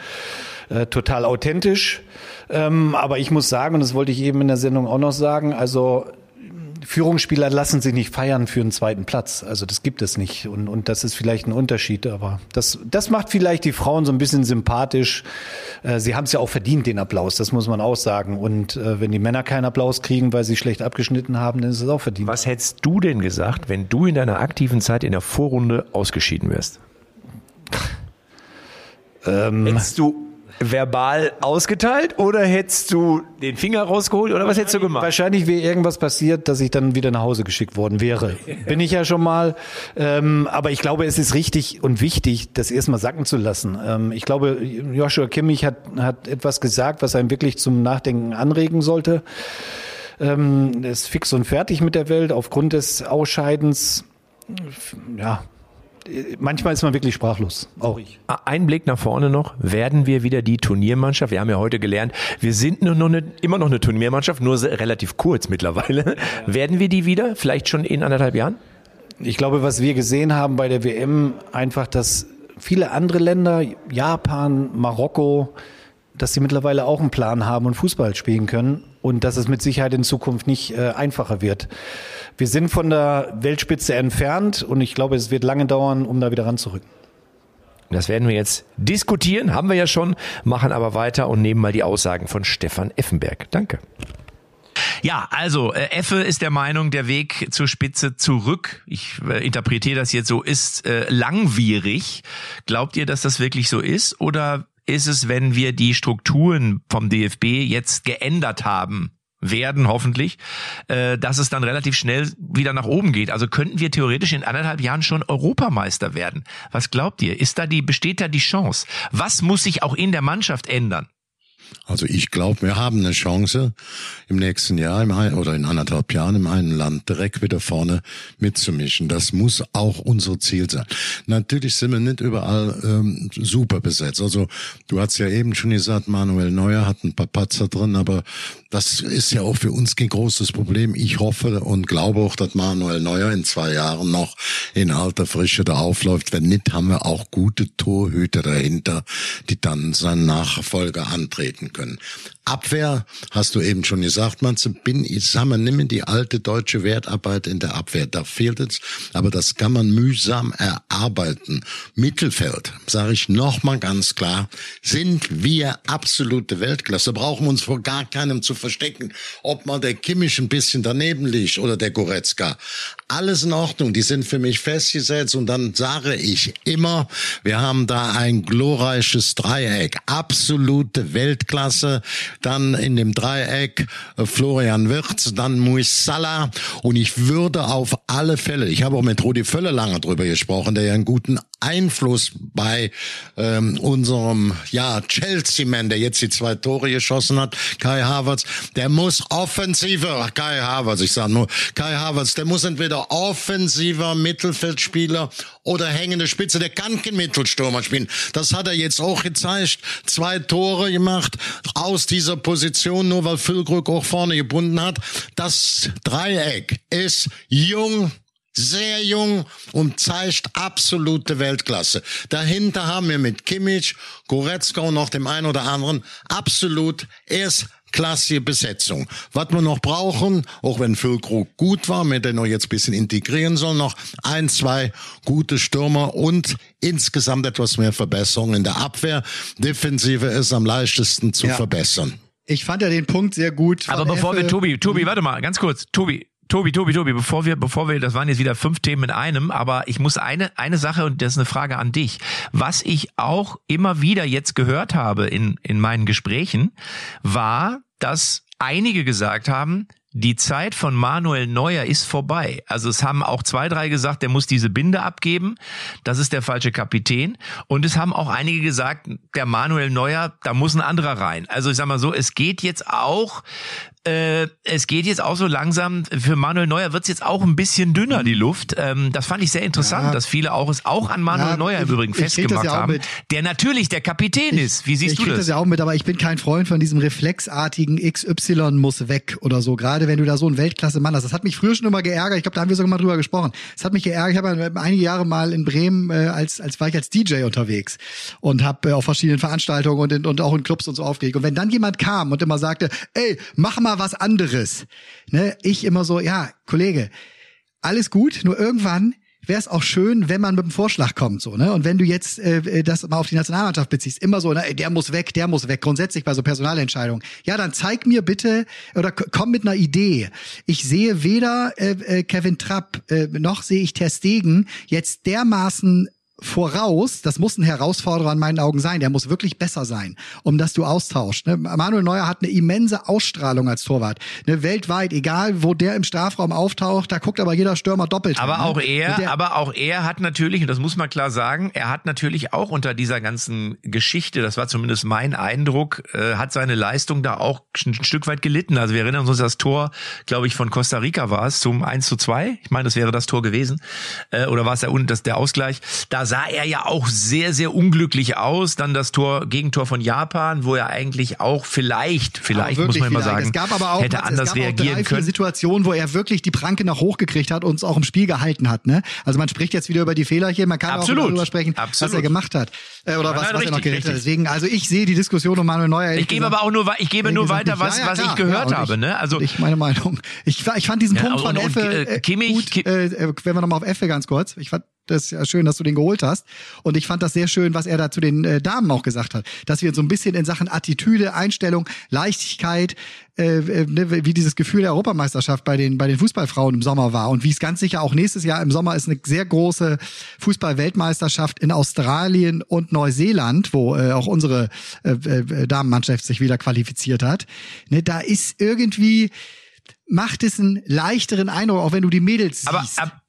Speaker 7: Äh, total authentisch. Ähm, aber ich muss sagen, und das wollte ich eben in der Sendung auch noch sagen, also Führungsspieler lassen sich nicht feiern für einen zweiten Platz. Also das gibt es nicht. Und, und das ist vielleicht ein Unterschied. Aber das, das macht vielleicht die Frauen so ein bisschen sympathisch. Äh, sie haben es ja auch verdient, den Applaus. Das muss man auch sagen. Und äh, wenn die Männer keinen Applaus kriegen, weil sie schlecht abgeschnitten haben, dann ist es auch verdient.
Speaker 6: Was hättest du denn gesagt, wenn du in deiner aktiven Zeit in der Vorrunde ausgeschieden wärst? Ähm, hättest du verbal ausgeteilt oder hättest du den Finger rausgeholt oder was hättest du gemacht?
Speaker 7: Wahrscheinlich wäre irgendwas passiert, dass ich dann wieder nach Hause geschickt worden wäre. Bin ich ja schon mal. Ähm, aber ich glaube, es ist richtig und wichtig, das erstmal sacken zu lassen. Ähm, ich glaube, Joshua Kimmich hat, hat etwas gesagt, was einen wirklich zum Nachdenken anregen sollte. Ähm, ist fix und fertig mit der Welt aufgrund des Ausscheidens. Ja, manchmal ist man wirklich sprachlos.
Speaker 6: Auch ich. Ein Blick nach vorne noch. Werden wir wieder die Turniermannschaft? Wir haben ja heute gelernt, wir sind nur noch eine, immer noch eine Turniermannschaft, nur relativ kurz mittlerweile. Ja. Werden wir die wieder? Vielleicht schon in anderthalb Jahren?
Speaker 7: Ich glaube, was wir gesehen haben bei der WM, einfach, dass viele andere Länder, Japan, Marokko, dass sie mittlerweile auch einen Plan haben und Fußball spielen können und dass es mit Sicherheit in Zukunft nicht äh, einfacher wird. Wir sind von der Weltspitze entfernt und ich glaube, es wird lange dauern, um da wieder ranzurücken.
Speaker 6: Das werden wir jetzt diskutieren, haben wir ja schon, machen aber weiter und nehmen mal die Aussagen von Stefan Effenberg. Danke.
Speaker 1: Ja, also äh, Effe ist der Meinung, der Weg zur Spitze zurück, ich äh, interpretiere das jetzt so, ist äh, langwierig. Glaubt ihr, dass das wirklich so ist? Oder ist es, wenn wir die Strukturen vom DFB jetzt geändert haben? werden, hoffentlich, äh, dass es dann relativ schnell wieder nach oben geht. Also könnten wir theoretisch in anderthalb Jahren schon Europameister werden. Was glaubt ihr? Ist da die, besteht da die Chance? Was muss sich auch in der Mannschaft ändern?
Speaker 3: Also ich glaube, wir haben eine Chance im nächsten Jahr im ein, oder in anderthalb Jahren im einen Land direkt wieder vorne mitzumischen. Das muss auch unser Ziel sein. Natürlich sind wir nicht überall ähm, super besetzt. Also du hast ja eben schon gesagt, Manuel Neuer hat ein paar Patzer drin, aber das ist ja auch für uns kein großes Problem. Ich hoffe und glaube auch, dass Manuel Neuer in zwei Jahren noch in alter Frische da aufläuft. Wenn nicht, haben wir auch gute Torhüter dahinter, die dann seinen Nachfolger antreten können. Abwehr, hast du eben schon gesagt, Manze, bin ich, sag mal, nimm die alte deutsche Wertarbeit in der Abwehr, da fehlt es, aber das kann man mühsam erarbeiten. Mittelfeld, sage ich nochmal ganz klar, sind wir absolute Weltklasse, brauchen uns vor gar keinem zu verstecken, ob man der Kimmich ein bisschen daneben liegt oder der Goretzka. Alles in Ordnung, die sind für mich festgesetzt und dann sage ich immer, wir haben da ein glorreiches Dreieck, absolute Weltklasse, dann in dem Dreieck äh, Florian Wirtz, dann Muis Salah und ich würde auf alle Fälle, ich habe auch mit Rudi Völler lange drüber gesprochen, der ja einen guten Einfluss bei ähm, unserem ja Chelsea-Man, der jetzt die zwei Tore geschossen hat, Kai Havertz, der muss offensiver, Kai Havertz, ich sage nur Kai Havertz, der muss entweder offensiver Mittelfeldspieler oder hängende Spitze, der kann kein Mittelstürmer spielen. Das hat er jetzt auch gezeigt, zwei Tore gemacht aus dieser Position, nur weil Füllkrug auch vorne gebunden hat. Das Dreieck ist jung, sehr jung und zeigt absolute Weltklasse. Dahinter haben wir mit Kimmich, Goretzka und noch dem einen oder anderen absolut erstklassige Besetzung. Was wir noch brauchen, auch wenn Füllkrug gut war, mit den noch jetzt ein bisschen integrieren soll, noch ein, zwei gute Stürmer und insgesamt etwas mehr Verbesserung in der Abwehr. Defensive ist am leichtesten zu
Speaker 2: Ja.
Speaker 3: verbessern.
Speaker 2: Ich fand ja den Punkt sehr gut.
Speaker 1: Aber bevor wir,
Speaker 2: Effe.
Speaker 1: Tobi, Tobi, warte mal, ganz kurz, Tobi. Tobi, Tobi, Tobi, bevor wir, bevor wir, das waren jetzt wieder fünf Themen in einem, aber ich muss eine, eine Sache, und das ist eine Frage an dich. Was ich auch immer wieder jetzt gehört habe in, in meinen Gesprächen, war, dass einige gesagt haben, die Zeit von Manuel Neuer ist vorbei. Also es haben auch zwei, drei gesagt, der muss diese Binde abgeben. Das ist der falsche Kapitän. Und es haben auch einige gesagt, der Manuel Neuer, da muss ein anderer rein. Also ich sag mal so, es geht jetzt auch, äh, es geht jetzt auch so langsam, für Manuel Neuer wird's jetzt auch ein bisschen dünner, die Luft. Ähm, das fand ich sehr interessant,
Speaker 2: Ja.
Speaker 1: dass viele auch es auch an Manuel
Speaker 2: Ja,
Speaker 1: Neuer im
Speaker 2: ich-
Speaker 1: Übrigen
Speaker 2: ich
Speaker 1: festgemacht
Speaker 2: ja
Speaker 1: haben,
Speaker 2: mit.
Speaker 1: der natürlich der Kapitän ist. Wie siehst
Speaker 2: ich
Speaker 1: du
Speaker 2: krieg
Speaker 1: das?
Speaker 2: das ja auch mit, aber ich bin kein Freund von diesem reflexartigen XY muss weg oder so. Gerade wenn du da so einen Weltklasse-Mann hast. Das hat mich früher schon immer geärgert. Ich glaube, da haben wir sogar mal drüber gesprochen. Das hat mich geärgert. Ich habe einige Jahre mal in Bremen äh, als als war ich als DJ unterwegs und habe äh, auf verschiedenen Veranstaltungen und, in, und auch in Clubs und so aufgelegt. Und wenn dann jemand kam und immer sagte, ey, mach mal was anderes, ne, ich immer so, ja, Kollege, alles gut, nur irgendwann wäre es auch schön, wenn man mit einem Vorschlag kommt, so, ne? Und wenn du jetzt äh, das mal auf die Nationalmannschaft beziehst, immer so, ne, der muss weg, der muss weg, grundsätzlich bei so Personalentscheidungen. Ja, dann zeig mir bitte oder komm mit einer Idee. Ich sehe weder äh, äh, Kevin Trapp äh, noch sehe ich Ter Stegen jetzt dermaßen voraus, das muss ein Herausforderer in meinen Augen sein, der muss wirklich besser sein, um dass du austauschst. Ne? Manuel Neuer hat eine immense Ausstrahlung als Torwart. Ne? Weltweit, egal wo der im Strafraum auftaucht, da guckt aber jeder Stürmer doppelt. hin,
Speaker 1: Aber
Speaker 2: ne?
Speaker 1: auch
Speaker 2: Und
Speaker 1: er, aber auch er hat natürlich, und das muss man klar sagen, er hat natürlich auch unter dieser ganzen Geschichte, das war zumindest mein Eindruck, äh, hat seine Leistung da auch ein Stück weit gelitten. Also wir erinnern uns das Tor, glaube ich, von Costa Rica war es zum 1 zu 2. Ich meine, das wäre das Tor gewesen. Äh, oder war es der, das, der Ausgleich? Da sah er ja auch sehr, sehr unglücklich aus. Dann das Tor, Gegentor von Japan, wo er eigentlich auch vielleicht, vielleicht muss man immer
Speaker 2: vielleicht.
Speaker 1: sagen,
Speaker 2: es gab aber auch,
Speaker 1: hätte
Speaker 2: Mats,
Speaker 1: anders
Speaker 2: es gab auch
Speaker 1: reagieren
Speaker 2: drei, vier
Speaker 1: können.
Speaker 2: Situationen, wo er wirklich die Pranke nach hoch gekriegt hat und uns auch im Spiel gehalten hat. Ne? Also man spricht jetzt wieder über die Fehlerchen, man kann
Speaker 1: Absolut.
Speaker 2: auch darüber sprechen, was
Speaker 1: Absolut.
Speaker 2: er gemacht hat äh, oder
Speaker 1: Nein,
Speaker 2: was, was er noch
Speaker 1: richtig,
Speaker 2: gerichtet hat.
Speaker 1: richtig.
Speaker 2: Deswegen, also ich sehe die Diskussion um Manuel Neuer.
Speaker 1: Ich gebe aber auch nur, ich gebe nur weiter, was,
Speaker 2: Ja, ja,
Speaker 1: was ich gehört
Speaker 2: Ja, und
Speaker 1: habe.
Speaker 2: ich,
Speaker 1: Ne? Also
Speaker 2: ich meine Meinung. Ich, ich fand diesen
Speaker 1: Ja,
Speaker 2: Punkt von
Speaker 1: und- und,
Speaker 2: Effe
Speaker 1: äh,
Speaker 2: äh,
Speaker 1: Kimmich-
Speaker 2: gut, äh, äh, wenn wir nochmal auf Effe ganz kurz. Ich fand das ja schön, dass du den geholt hast. Und ich fand das sehr schön, was er da zu den äh, Damen auch gesagt hat. Dass wir so ein bisschen in Sachen Attitüde, Einstellung, Leichtigkeit, äh, äh, ne, wie dieses Gefühl der Europameisterschaft bei den, bei den Fußballfrauen im Sommer war. Und wie es ganz sicher auch nächstes Jahr im Sommer ist eine sehr große Fußball-Weltmeisterschaft in Australien und Neuseeland, wo äh, auch unsere äh, äh, Damenmannschaft sich wieder qualifiziert hat. Ne, da ist irgendwie, macht es einen leichteren Eindruck, auch wenn du die Mädels
Speaker 1: Aber,
Speaker 2: siehst.
Speaker 1: ab,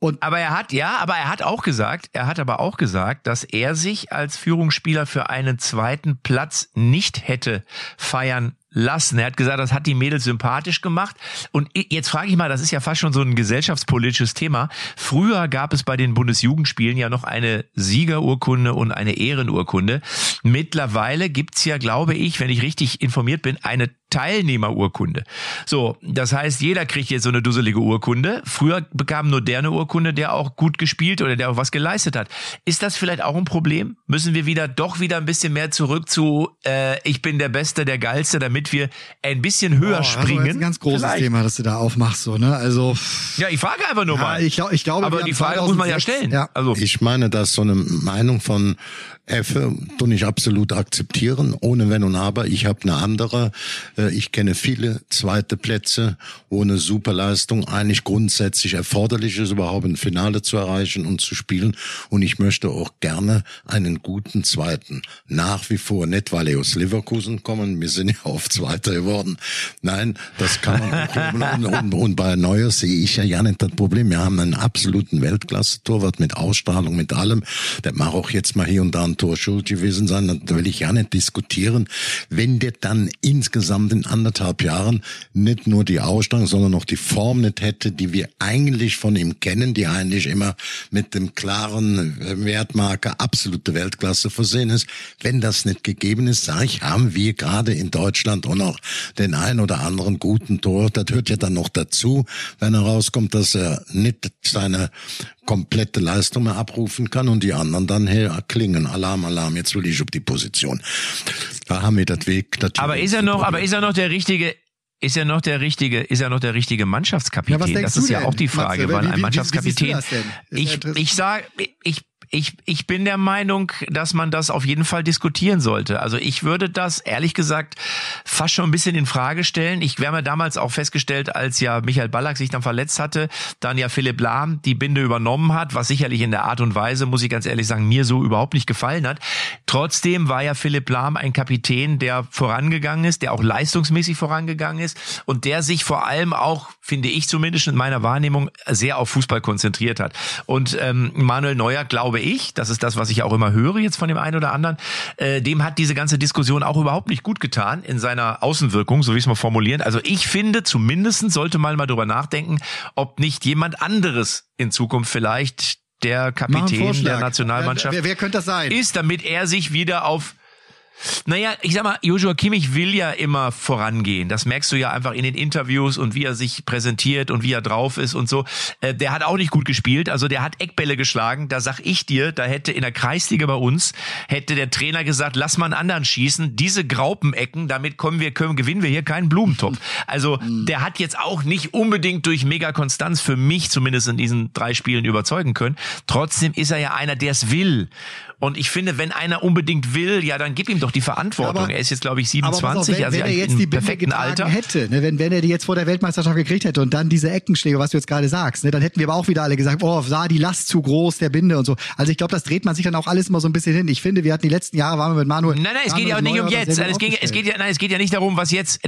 Speaker 2: Und
Speaker 1: aber er hat, ja, aber er hat auch gesagt, er hat aber auch gesagt, dass er sich als Führungsspieler für einen zweiten Platz nicht hätte feiern lassen. Er hat gesagt, das hat die Mädels sympathisch gemacht. Und jetzt frage ich mal, das ist ja fast schon so ein gesellschaftspolitisches Thema. Früher gab es bei den Bundesjugendspielen ja noch eine Siegerurkunde und eine Ehrenurkunde. Mittlerweile gibt's ja, glaube ich, wenn ich richtig informiert bin, eine Teilnehmerurkunde. So, das heißt, jeder kriegt jetzt so eine dusselige Urkunde. Früher bekam nur der eine Urkunde, der auch gut gespielt oder der auch was geleistet hat. Ist das vielleicht auch ein Problem? Müssen wir wieder doch wieder ein bisschen mehr zurück zu äh, ich bin der Beste, der Geilste, damit wir ein bisschen höher
Speaker 2: Oh, das ist
Speaker 1: springen?
Speaker 2: ein ganz großes
Speaker 1: Vielleicht.
Speaker 2: Thema, das du da aufmachst, so, ne? Also,
Speaker 1: Ja, ich frage einfach nur
Speaker 2: ja,
Speaker 1: mal.
Speaker 2: ich, glaub- ich glaube,
Speaker 1: Aber die Frage muss man ja
Speaker 2: 2006
Speaker 1: stellen.
Speaker 2: Ja.
Speaker 1: Also
Speaker 3: Ich meine, dass so eine Meinung von Effe du nicht absolut akzeptieren, ohne Wenn und Aber. Ich habe eine andere. Äh, ich kenne viele zweite Plätze, wo eine Superleistung eigentlich grundsätzlich erforderlich ist, überhaupt ein Finale zu erreichen und zu spielen. Und ich möchte auch gerne einen guten zweiten. Nach wie vor, nicht weil er aus Leverkusen kommen, wir sind ja [laughs] oft Zweiter geworden. Nein, das kann man. und, und, und bei Neuer sehe ich ja ja nicht das Problem. Wir haben einen absoluten Weltklasse-Torwart mit Ausstrahlung, mit allem. Der mag auch jetzt mal hier und da ein Tor schuld gewesen sein. Da will ich ja nicht diskutieren. Wenn der dann insgesamt in anderthalb Jahren nicht nur die Ausstrahlung, sondern auch die Form nicht hätte, die wir eigentlich von ihm kennen, die eigentlich immer mit dem klaren Wertmarker absolute Weltklasse versehen ist. Wenn das nicht gegeben ist, sage ich, haben wir gerade in Deutschland auch noch den ein oder anderen guten Tor. Das hört ja dann noch dazu, wenn er rauskommt, dass er nicht seine komplette Leistung mehr abrufen kann und die anderen dann her klingen. Alarm, Alarm, jetzt will ich auf die Position. Da haben wir das Weg. Das
Speaker 1: aber ist er noch, aber ist er noch der richtige, ist er noch der richtige, ist er noch der richtige Mannschaftskapitän?
Speaker 2: Ja,
Speaker 1: das ist ja
Speaker 2: denn,
Speaker 1: auch die Frage,
Speaker 2: Matze,
Speaker 1: weil
Speaker 2: wie,
Speaker 1: ein
Speaker 2: wie,
Speaker 1: Mannschaftskapitän.
Speaker 2: Wie,
Speaker 1: ich, ich sage, ich, ich, ich bin der Meinung, dass man das auf jeden Fall diskutieren sollte. Also ich würde das ehrlich gesagt fast schon ein bisschen in Frage stellen. Ich wäre mir damals auch festgestellt, als ja Michael Ballack sich dann verletzt hatte, dann ja Philipp Lahm die Binde übernommen hat, was sicherlich in der Art und Weise, muss ich ganz ehrlich sagen, mir so überhaupt nicht gefallen hat. Trotzdem war ja Philipp Lahm ein Kapitän, der vorangegangen ist, der auch leistungsmäßig vorangegangen ist und der sich vor allem auch, finde ich zumindest in meiner Wahrnehmung, sehr auf Fußball konzentriert hat. Und ähm, Manuel Neuer, glaube ich, das ist das, was ich auch immer höre jetzt von dem einen oder anderen, äh, dem hat diese ganze Diskussion auch überhaupt nicht gut getan in seiner Außenwirkung, so wie ich es mal formulieren. Also ich finde, zumindestens sollte man mal drüber nachdenken, ob nicht jemand anderes in Zukunft vielleicht der Kapitän der Nationalmannschaft
Speaker 2: wer, wer, wer könnte das sein?
Speaker 1: ist, damit er sich wieder auf naja, ich sag mal, Joshua Kimmich will ja immer vorangehen. Das merkst du ja einfach in den Interviews und wie er sich präsentiert und wie er drauf ist und so. Äh, der hat auch nicht gut gespielt. Also der hat Eckbälle geschlagen. Da sag ich dir, da hätte in der Kreisliga bei uns, hätte der Trainer gesagt, lass mal einen anderen schießen. Diese Graupenecken, damit kommen wir, können, gewinnen wir hier keinen Blumentopf. Also der hat jetzt auch nicht unbedingt durch Mega-Konstanz für mich zumindest in diesen drei Spielen überzeugen können. Trotzdem ist er ja einer, der es will. Und ich finde, wenn einer unbedingt will, ja, dann gib ihm doch die Verantwortung. Aber, er ist jetzt, glaube ich, 27, auf, wenn,
Speaker 2: also wenn er jetzt die perfekten Alter hätte, ne, wenn, wenn er die jetzt vor der Weltmeisterschaft gekriegt hätte und dann diese Eckenschläge, was du jetzt gerade sagst, ne, dann hätten wir aber auch wieder alle gesagt, oh, sah die Last zu groß der Binde und so. Also ich glaube, das dreht man sich dann auch alles immer so ein bisschen hin. Ich finde, wir hatten die letzten Jahre waren wir mit Manuel.
Speaker 1: Nein, nein, es geht ja auch nicht um jetzt. Es geht, es geht ja, nein, es geht ja nicht darum, was jetzt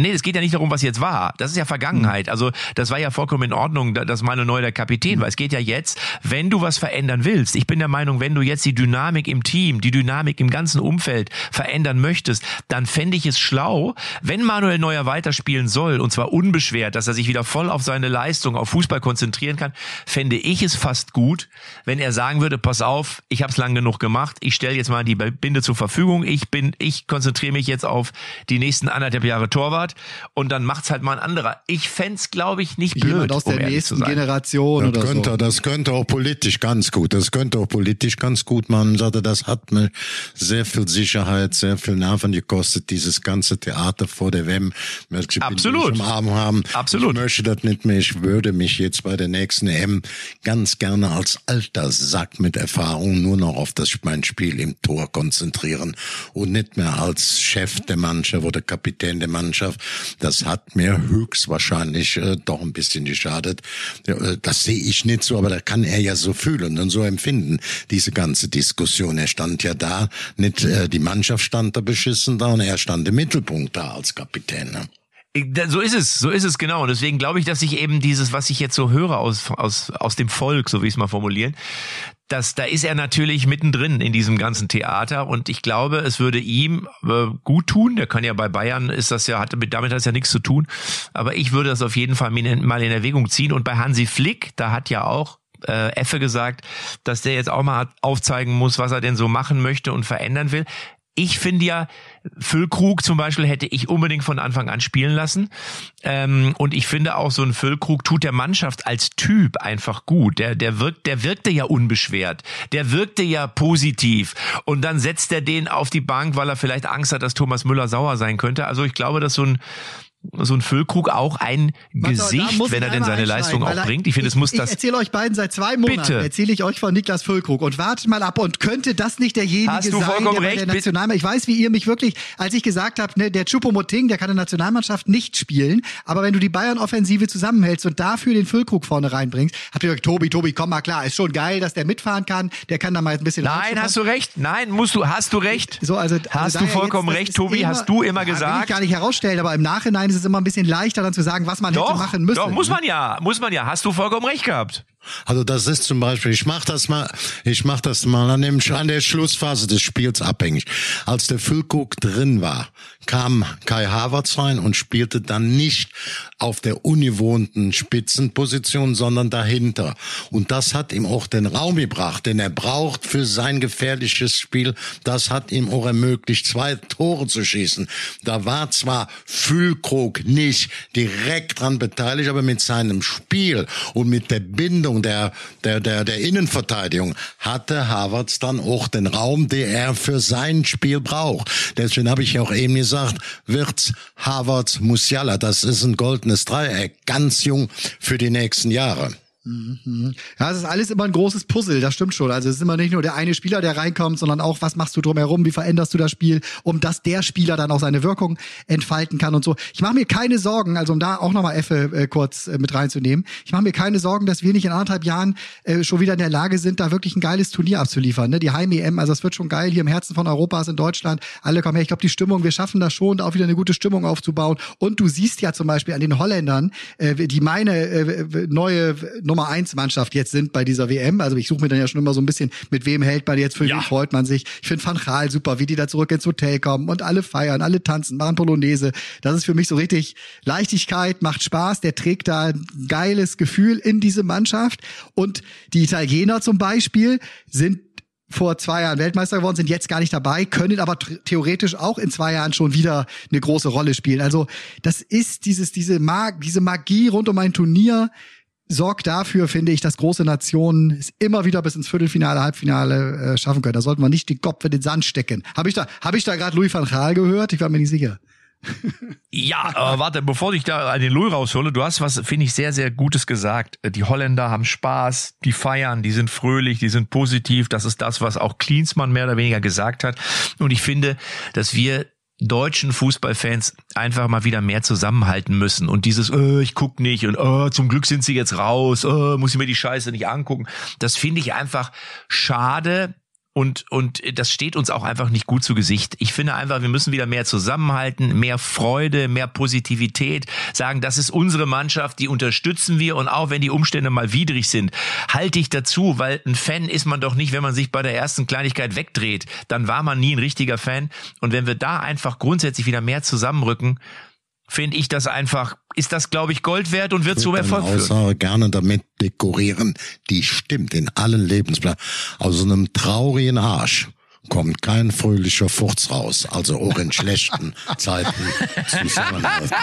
Speaker 1: Nee, es geht ja nicht darum, was jetzt war. Das ist ja Vergangenheit. Mhm. Also das war ja vollkommen in Ordnung, dass Manuel Neuer der Kapitän war. Es geht ja jetzt, wenn du was verändern willst. Ich bin der Meinung, wenn du jetzt die Dynamik im Team, die Dynamik im ganzen Umfeld verändern möchtest, dann fände ich es schlau, wenn Manuel Neuer weiterspielen soll, und zwar unbeschwert, dass er sich wieder voll auf seine Leistung, auf Fußball konzentrieren kann, fände ich es fast gut, wenn er sagen würde, pass auf, ich habe es lang genug gemacht, ich stelle jetzt mal die Binde zur Verfügung, ich bin, ich konzentriere mich jetzt auf die nächsten anderthalb Jahre Torwart Torwart und dann macht's halt mal ein anderer. Ich fände glaube ich, nicht blöd.
Speaker 2: Jemand aus der
Speaker 1: um
Speaker 2: nächsten Generation
Speaker 3: das
Speaker 2: oder
Speaker 3: könnte,
Speaker 2: so.
Speaker 3: Das könnte auch politisch ganz gut, das könnte auch politisch ganz gut man sagte, das hat mir sehr viel Sicherheit, sehr viel Nerven gekostet, dieses ganze Theater vor der WM, welche
Speaker 1: Absolut.
Speaker 3: im Arm haben.
Speaker 1: Absolut.
Speaker 3: Ich möchte das nicht mehr, ich würde mich jetzt bei der nächsten EM ganz gerne als alter Sack mit Erfahrung nur noch auf das, mein Spiel im Tor konzentrieren und nicht mehr als Chef der Mannschaft oder Kapitän der Mannschaft das hat mir höchstwahrscheinlich äh, doch ein bisschen geschadet. Äh, das sehe ich nicht so, aber da kann er ja so fühlen und so empfinden, diese ganze Diskussion. Er stand ja da, nicht äh, die Mannschaft stand da beschissen da und er stand im Mittelpunkt da als Kapitän. Ne?
Speaker 1: So ist es, so ist es genau. Und deswegen glaube ich, dass ich eben dieses, was ich jetzt so höre aus, aus, aus dem Volk, so wie ich es mal formulieren, dass da ist er natürlich mittendrin in diesem ganzen Theater und ich glaube, es würde ihm äh, gut tun. Der kann ja bei Bayern ist das ja, hat, damit hat es ja nichts zu tun. Aber ich würde das auf jeden Fall mal in Erwägung ziehen. Und bei Hansi Flick, da hat ja auch äh, Effe gesagt, dass der jetzt auch mal aufzeigen muss, was er denn so machen möchte und verändern will. Ich finde ja, Füllkrug zum Beispiel hätte ich unbedingt von Anfang an spielen lassen. Ähm, und ich finde auch, so ein Füllkrug tut der Mannschaft als Typ einfach gut. Der, der, wirkt, der wirkte ja unbeschwert. Der wirkte ja positiv. Und dann setzt er den auf die Bank, weil er vielleicht Angst hat, dass Thomas Müller sauer sein könnte. Also ich glaube, dass so ein so ein Füllkrug auch ein
Speaker 2: Warte,
Speaker 1: Gesicht, wenn
Speaker 2: ich
Speaker 1: er denn seine Leistung auch
Speaker 2: er-
Speaker 1: bringt. Ich finde, es muss
Speaker 2: ich,
Speaker 1: das.
Speaker 2: Ich erzähle euch beiden seit zwei Monaten,
Speaker 1: Bitte.
Speaker 2: erzähle ich euch von Niklas Füllkrug und wartet mal ab und könnte das nicht derjenige
Speaker 1: Hast du
Speaker 2: sein,
Speaker 1: vollkommen
Speaker 2: der
Speaker 1: recht,
Speaker 2: der. Nationalmannschaft, ich weiß, wie ihr mich wirklich, als ich gesagt habe, ne, der Choupo-Moting, der kann in der Nationalmannschaft nicht spielen, aber wenn du die Bayern-Offensive zusammenhältst und dafür den Füllkrug vorne reinbringst, habt ihr gesagt, Tobi, Tobi, komm mal klar, ist schon geil, dass der mitfahren kann, der kann da mal ein bisschen
Speaker 1: Nein, hast du recht. Nein, musst du, hast du recht.
Speaker 2: So, also,
Speaker 1: hast
Speaker 2: also
Speaker 1: du vollkommen
Speaker 2: jetzt,
Speaker 1: recht, Tobi, hast du immer
Speaker 2: Ja, Will ich
Speaker 1: gesagt.
Speaker 2: gar nicht herausstellen, aber im Nachhinein ist es immer ein bisschen leichter dann zu sagen, was man hätte
Speaker 1: Doch,
Speaker 2: machen müssen.
Speaker 1: doch, muss
Speaker 2: ne?
Speaker 1: man ja, muss man ja. Hast du vollkommen recht gehabt.
Speaker 3: Also das ist zum Beispiel, ich mach das mal, ich mach das mal an, dem, an der Schlussphase des Spiels abhängig. Als der Füllkrug drin war, kam Kai Havertz rein und spielte dann nicht auf der ungewohnten Spitzenposition, sondern dahinter. Und das hat ihm auch den Raum gebracht, den er braucht für sein gefährliches Spiel. Das hat ihm auch ermöglicht, zwei Tore zu schießen. Da war zwar Füllkrug nicht direkt dran beteiligt, aber mit seinem Spiel und mit der Bindung der, der, der, der Innenverteidigung hatte Havertz dann auch den Raum, den er für sein Spiel braucht. Deswegen habe ich auch eben gesagt, Wirtz, Havertz, Musiala, das ist ein goldenes Dreieck, ganz jung für die nächsten Jahre.
Speaker 2: Ja, es ist alles immer ein großes Puzzle, das stimmt schon. Also es ist immer nicht nur der eine Spieler, der reinkommt, sondern auch, was machst du drumherum, wie veränderst du das Spiel, um dass der Spieler dann auch seine Wirkung entfalten kann und so. Ich mache mir keine Sorgen, also um da auch nochmal Effe äh, kurz äh, mit reinzunehmen, ich mache mir keine Sorgen, dass wir nicht in anderthalb Jahren äh, schon wieder in der Lage sind, da wirklich ein geiles Turnier abzuliefern. Ne? Die Heim-EM, also es wird schon geil, hier im Herzen von Europas in Deutschland, alle kommen her. Ich glaube, die Stimmung, wir schaffen das schon, da auch wieder eine gute Stimmung aufzubauen. Und du siehst ja zum Beispiel an den Holländern, äh, die meine äh, neue Nummer eins Mannschaft jetzt sind bei dieser WM. Also ich suche mir dann ja schon immer so ein bisschen, mit wem hält man jetzt, für
Speaker 1: Ja.
Speaker 2: wen freut man sich. Ich finde Van Gaal super, wie die da zurück ins Hotel kommen und alle feiern, alle tanzen, machen Polonaise. Das ist für mich so richtig Leichtigkeit, macht Spaß. Der trägt da ein geiles Gefühl in diese Mannschaft. Und die Italiener zum Beispiel sind vor zwei Jahren Weltmeister geworden, sind jetzt gar nicht dabei, können aber th- theoretisch auch in zwei Jahren schon wieder eine große Rolle spielen. Also das ist dieses, diese, Mag diese Magie rund um ein Turnier sorgt dafür, finde ich, dass große Nationen es immer wieder bis ins Viertelfinale, Halbfinale äh, schaffen können. Da sollten wir nicht den Kopf in den Sand stecken. Habe ich da, habe ich da gerade Louis van Gaal gehört? Ich war mir nicht sicher. [laughs]
Speaker 1: Ja, aber warte, bevor ich da den Louis raushole, du hast was, finde ich, sehr, sehr Gutes gesagt. Die Holländer haben Spaß, die feiern, die sind fröhlich, die sind positiv. Das ist das, was auch Klinsmann mehr oder weniger gesagt hat. Und ich finde, dass wir deutschen Fußballfans einfach mal wieder mehr zusammenhalten müssen und dieses äh, ich guck nicht und äh, zum Glück sind sie jetzt raus, äh, muss ich mir die Scheiße nicht angucken. Das finde ich einfach schade, und, und das steht uns auch einfach nicht gut zu Gesicht. Ich finde einfach, wir müssen wieder mehr zusammenhalten, mehr Freude, mehr Positivität, sagen, das ist unsere Mannschaft, die unterstützen wir und auch wenn die Umstände mal widrig sind, halte ich dazu, weil ein Fan ist man doch nicht, wenn man sich bei der ersten Kleinigkeit wegdreht. Dann war man nie ein richtiger Fan. Und wenn wir da einfach grundsätzlich wieder mehr zusammenrücken, finde ich das einfach, ist das, glaube ich, Gold wert und wird zum
Speaker 3: Eine
Speaker 1: Erfolg führen.
Speaker 3: Aussage gerne damit dekorieren, die stimmt in allen Lebensplanen. Aus einem traurigen Arsch kommt kein fröhlicher Furz raus, also auch in schlechten [laughs] Zeiten zusammenhalten.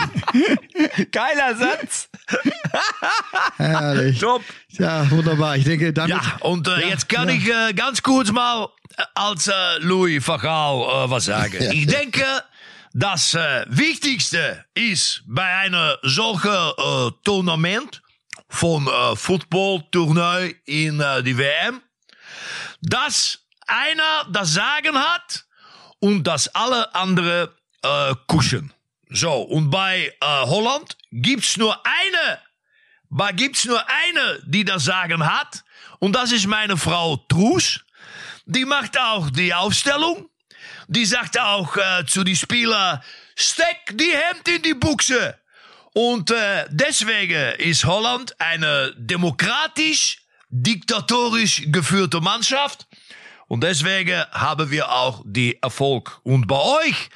Speaker 1: Geiler Satz. [laughs]
Speaker 2: Herrlich.
Speaker 1: Top.
Speaker 2: Ja, wunderbar. Ich denke, damit.
Speaker 1: Ja, und äh, jetzt kann ich äh, ganz kurz mal als äh, Louis Gaal äh, was sagen. [laughs] Ich denke, das äh, Wichtigste ist bei einer solchen äh, Tournament von äh, Football-Tournee in die WM, dass einer das Sagen hat und dass alle andere äh, kuschen. So, und bei Holland gibt's nur eine aber gibt's nur eine, die das Sagen hat. Und das ist meine Frau Trus. Die macht auch die Aufstellung. Die sagt auch äh, zu die Spieler, steck die Hemd in die Buchse. Und äh, deswegen ist Holland eine demokratisch, diktatorisch geführte Mannschaft. Und deswegen haben wir auch die Erfolg. Und bei euch,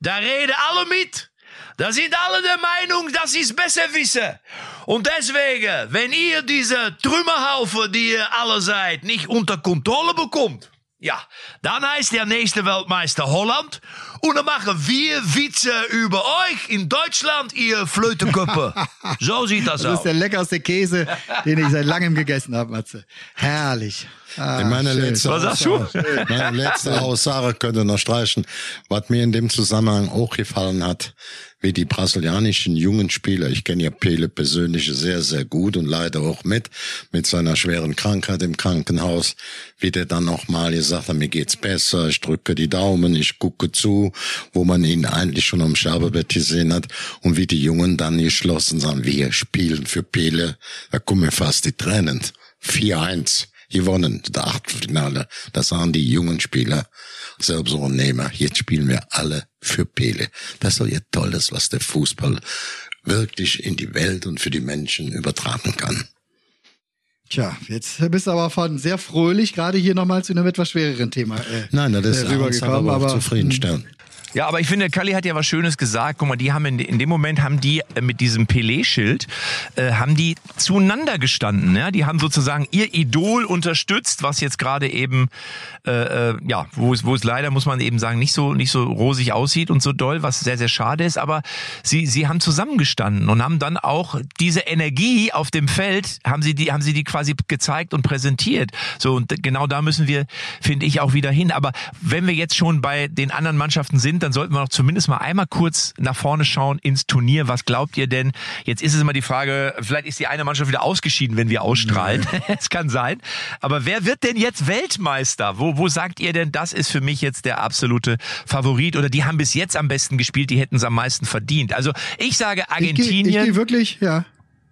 Speaker 1: da reden alle mit. Da sind alle der Meinung, dass sie es besser wissen. Und deswegen, wenn ihr diese Trümmerhaufen, die ihr alle seid, nicht unter Kontrolle bekommt, ja, dann heißt der nächste Weltmeister Holland. Und dann machen wir Witze über euch in Deutschland, ihr Flötenköppe. so [laughs] sieht das,
Speaker 2: Das ist
Speaker 1: aus.
Speaker 2: der leckerste Käse, den ich seit langem gegessen habe, Matze. Herrlich. Ah,
Speaker 3: meine
Speaker 2: schön.
Speaker 3: letzte,
Speaker 1: Was sagst du?
Speaker 3: Meine letzte Aussage könnte noch streichen. Was mir in dem Zusammenhang auch gefallen hat, wie die brasilianischen jungen Spieler, ich kenne ja Pele persönlich sehr, sehr gut und leider auch mit, mit seiner schweren Krankheit im Krankenhaus, wie der dann nochmal gesagt hat, mir geht's besser, ich drücke die Daumen, ich gucke zu, wo man ihn eigentlich schon am Sterbebett gesehen hat und wie die Jungen dann geschlossen sagen, wir spielen für Pele, da kommen fast die Tränen. 4-1 gewonnen, das Achtelfinale. Das sahen die jungen Spieler selbst so nehmen. Jetzt spielen wir alle für Pele. Das ist doch ja Tolles, was der Fußball wirklich in die Welt und für die Menschen übertragen kann.
Speaker 2: Tja, jetzt bist du aber von sehr fröhlich gerade hier nochmal zu einem etwas schwereren Thema. Äh,
Speaker 3: Nein, das ist
Speaker 2: äh, rübergekommen,
Speaker 3: aber
Speaker 2: aber
Speaker 3: zufriedenstellend.
Speaker 1: Ja, aber ich finde, Kalli hat ja was Schönes gesagt. Guck mal, die haben in, in dem Moment haben die äh, mit diesem Pelé-Schild äh, haben die zueinander gestanden. Ja, die haben sozusagen ihr Idol unterstützt, was jetzt gerade eben äh, äh, ja, wo es wo es leider muss man eben sagen nicht so nicht so rosig aussieht und so doll, was sehr sehr schade ist. Aber sie sie haben zusammengestanden und haben dann auch diese Energie auf dem Feld haben sie die haben sie die quasi gezeigt und präsentiert. So und genau da müssen wir finde ich auch wieder hin. Aber wenn wir jetzt schon bei den anderen Mannschaften sind, dann sollten wir noch zumindest mal einmal kurz nach vorne schauen ins Turnier. Was glaubt ihr denn? Jetzt ist es immer die Frage, vielleicht ist die eine Mannschaft wieder ausgeschieden, wenn wir ausstrahlen. [laughs] Es kann sein. Aber wer wird denn jetzt Weltmeister? Wo, wo sagt ihr denn, das ist für mich jetzt der absolute Favorit? Oder die haben bis jetzt am besten gespielt, die hätten es am meisten verdient. Also ich sage
Speaker 2: ich gehe
Speaker 1: Argentinien.
Speaker 2: geh wirklich, ja.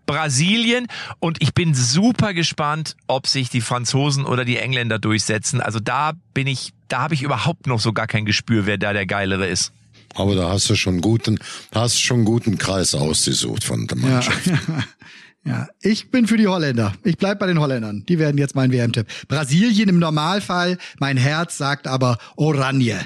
Speaker 1: Brasilien und ich bin super gespannt, ob sich die Franzosen oder die Engländer durchsetzen. Also da bin ich, da habe ich überhaupt noch so gar kein Gespür, wer da der geilere ist.
Speaker 3: Aber da hast du schon guten, hast schon guten Kreis ausgesucht von der
Speaker 2: Ja.
Speaker 3: Mannschaft. [laughs]
Speaker 2: ja, ich bin für die Holländer. Ich bleib bei den Holländern. Die werden jetzt mein WM-Tipp. Brasilien im Normalfall, mein Herz sagt aber Oranje.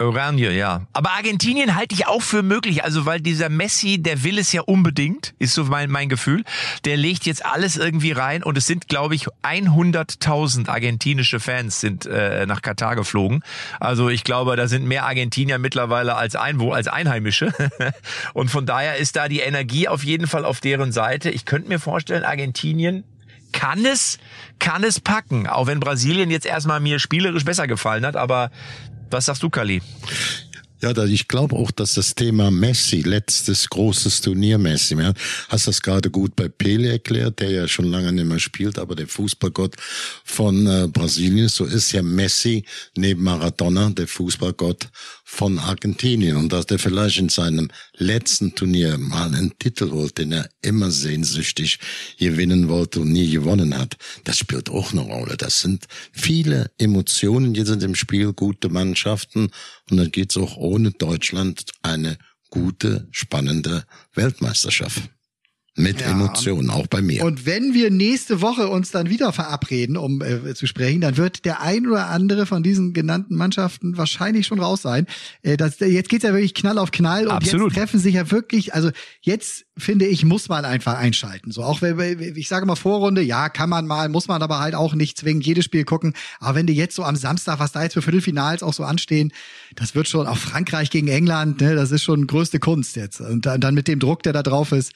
Speaker 1: Oranje, ja. Aber Argentinien halte ich auch für möglich, also weil dieser Messi, der will es ja unbedingt, ist so mein, mein Gefühl. Der legt jetzt alles irgendwie rein und es sind, glaube ich, 100.000 argentinische Fans sind äh, nach Katar geflogen. Also ich glaube, da sind mehr Argentinier mittlerweile als, Einwo als Einheimische. [laughs] und von daher ist da die Energie auf jeden Fall auf deren Seite. Ich könnte mir vorstellen, Argentinien kann es, kann es packen, auch wenn Brasilien jetzt erstmal mir spielerisch besser gefallen hat, aber was sagst du, Kali?
Speaker 3: Ja, ich glaube auch, dass das Thema Messi, letztes großes Turnier Messi, ja, hast das gerade gut bei Pele erklärt, der ja schon lange nicht mehr spielt, aber der Fußballgott von äh, Brasilien, so ist ja Messi neben Maradona der Fußballgott von Argentinien und dass der vielleicht in seinem letzten Turnier mal einen Titel holt, den er immer sehnsüchtig gewinnen wollte und nie gewonnen hat, das spielt auch eine Rolle. Das sind viele Emotionen jetzt in dem Spiel, gute Mannschaften und dann geht's auch ohne Deutschland eine gute, spannende Weltmeisterschaft. Mit
Speaker 2: Ja.
Speaker 3: Emotionen, auch bei mir.
Speaker 2: Und wenn wir nächste Woche uns dann wieder verabreden, um äh, zu sprechen, dann wird der ein oder andere von diesen genannten Mannschaften wahrscheinlich schon raus sein. Äh, das, jetzt geht's ja wirklich Knall auf Knall und
Speaker 1: Absolut.
Speaker 2: jetzt treffen sich ja wirklich, also jetzt finde ich, muss man einfach einschalten. So auch wenn ich sage mal Vorrunde, ja, kann man mal, muss man aber halt auch nicht zwingend jedes Spiel gucken. Aber wenn du jetzt so am Samstag, was da jetzt für Viertelfinals auch so anstehen, das wird schon auch Frankreich gegen England, ne, das ist schon größte Kunst jetzt. Und dann, dann mit dem Druck, der da drauf ist,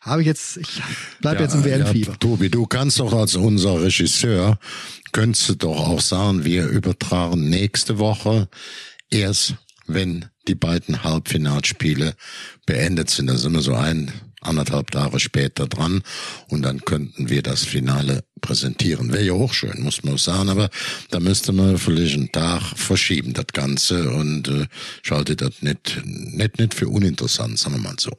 Speaker 2: habe ich jetzt, ich bleib jetzt im WM-Fieber.
Speaker 3: Ja, Tobi, du kannst doch als unser Regisseur, könntest du doch auch sagen, wir übertragen nächste Woche erst, wenn die beiden Halbfinalspiele beendet sind. Da sind wir so ein, anderthalb Tage später dran und dann könnten wir das Finale präsentieren. Wäre ja auch schön, muss man sagen, aber da müsste man vielleicht einen Tag verschieben, das Ganze und äh, schaltet das nicht, nicht, nicht für uninteressant, sagen wir mal so.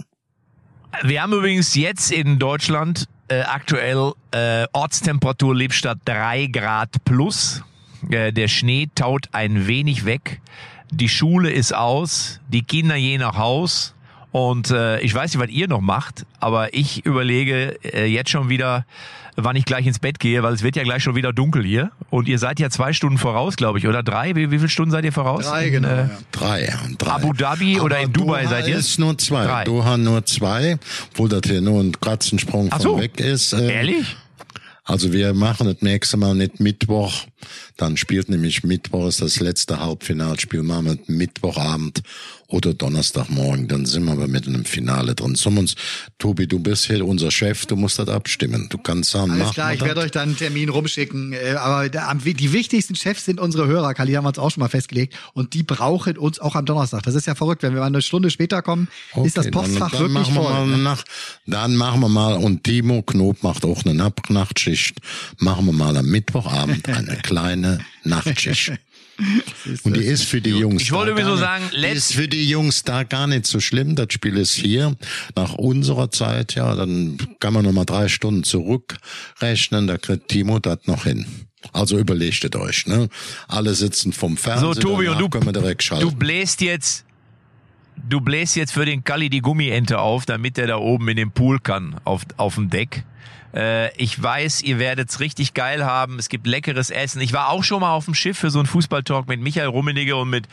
Speaker 1: Wir haben übrigens jetzt in Deutschland äh, aktuell äh, Ortstemperatur Lippstadt 3 Grad plus. Äh, der Schnee taut ein wenig weg. Die Schule ist aus. Die Kinder gehen nach Haus. Und äh, ich weiß nicht, was ihr noch macht, aber ich überlege äh, jetzt schon wieder, wann ich gleich ins Bett gehe, weil es wird ja gleich schon wieder dunkel hier. Und ihr seid ja zwei Stunden voraus, glaube ich, oder drei? Wie, wie viele Stunden seid ihr voraus?
Speaker 2: Drei,
Speaker 1: In,
Speaker 2: genau.
Speaker 1: äh,
Speaker 2: ja.
Speaker 3: Drei, drei.
Speaker 1: Abu Dhabi oder in Dubai
Speaker 3: Doha
Speaker 1: seid ihr?
Speaker 3: ist nur zwei.
Speaker 1: Drei.
Speaker 3: Doha nur zwei, obwohl das hier nur ein Katzensprung
Speaker 1: Ach
Speaker 3: von
Speaker 1: so.
Speaker 3: weg ist. äh,
Speaker 1: Ehrlich?
Speaker 3: Also wir machen das nächste Mal nicht Mittwoch. Dann spielt nämlich Mittwoch ist das letzte Halbfinalspiel. Machen wir Mittwochabend oder Donnerstagmorgen, dann sind wir aber mit einem Finale drin. Uns, Tobi, du bist hier unser Chef, du musst das abstimmen. Du kannst sagen,
Speaker 2: Alles
Speaker 3: mach
Speaker 2: klar, ich werde euch dann einen Termin rumschicken. Äh, Aber die wichtigsten Chefs sind unsere Hörer, Kali, haben wir uns auch schon mal festgelegt. Und die brauchen uns auch am Donnerstag. Das ist ja verrückt. Wenn wir mal eine Stunde später kommen, ist das
Speaker 3: Okay,
Speaker 2: Postfach
Speaker 3: dann, dann
Speaker 2: wirklich
Speaker 3: wir
Speaker 2: voll.
Speaker 3: Nacht, dann machen wir mal, und Timo Knob macht auch eine Nacht- Nachtschicht, machen wir mal am Mittwochabend eine [laughs] kleine Nachtschicht. Und die ist für die Jungs.
Speaker 1: Ich wollte
Speaker 3: da
Speaker 1: sowieso
Speaker 3: gar
Speaker 1: sagen,
Speaker 3: nicht, die ist für die Jungs da gar nicht so schlimm. Das Spiel ist hier nach unserer Zeit, ja, dann kann man noch mal drei Stunden zurückrechnen. Da kriegt Timo das noch hin. Also überlegt es euch, ne? Alle sitzen vom
Speaker 1: So,
Speaker 3: Fernseher.
Speaker 1: Tobi, und du,
Speaker 3: können wir direkt schalten.
Speaker 1: du bläst jetzt, du bläst jetzt für den Kalli die Gummiente auf, damit der da oben in den Pool kann, auf, auf dem Deck. Äh, ich weiß, ihr werdet's richtig geil haben. Es gibt leckeres Essen. Ich war auch schon mal auf dem Schiff für so einen Fußballtalk mit Michael Rummenigge und mit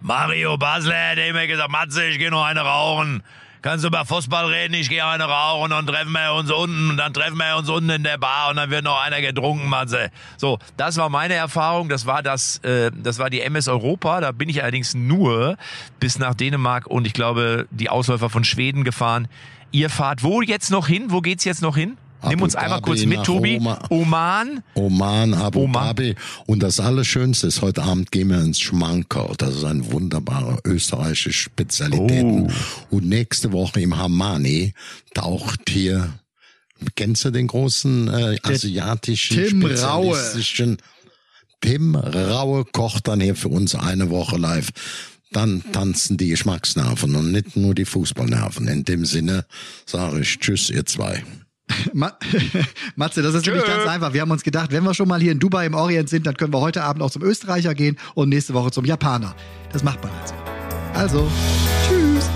Speaker 1: Mario Basler, der immer gesagt, Matze, ich geh noch eine rauchen. Kannst du über Fußball reden? Ich gehe eine rauchen und treffen wir uns unten und dann treffen wir uns unten in der Bar und dann wird noch einer getrunken, Matze. So, das war meine Erfahrung. Das war das, äh, das war die MS Europa. Da bin ich allerdings nur bis nach Dänemark und ich glaube die Ausläufer von Schweden gefahren. Ihr fahrt wo jetzt noch hin? Wo geht's jetzt noch hin? Nimm
Speaker 3: Abu
Speaker 1: uns einmal
Speaker 3: Dhabi
Speaker 1: kurz mit, Tobi.
Speaker 3: Oma-
Speaker 1: Oman.
Speaker 3: Oman, Abu
Speaker 1: Oman.
Speaker 3: Dhabi. Und das Allerschönste ist, heute Abend gehen wir ins Schmankerl. Das ist ein wunderbarer österreichische Spezialitäten.
Speaker 1: Oh.
Speaker 3: Und nächste Woche im Hamani taucht hier, kennst du den großen äh, asiatischen
Speaker 2: Tim Raue.
Speaker 3: spezialistischen Tim Raue kocht dann hier für uns eine Woche live. Dann tanzen die Geschmacksnerven und nicht nur die Fußballnerven. In dem Sinne sage ich Tschüss, ihr zwei.
Speaker 2: Ma [laughs] Matze, das ist nämlich ganz einfach. Wir haben uns gedacht, wenn wir schon mal hier in Dubai im Orient sind, dann können wir heute Abend auch zum Österreicher gehen und nächste Woche zum Japaner. Das macht man jetzt. Also, tschüss.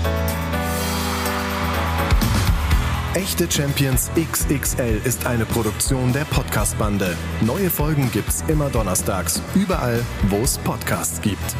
Speaker 5: Echte Champions XXL ist eine Produktion der Podcast-Bande. Neue Folgen gibt's immer donnerstags, überall, wo es Podcasts gibt.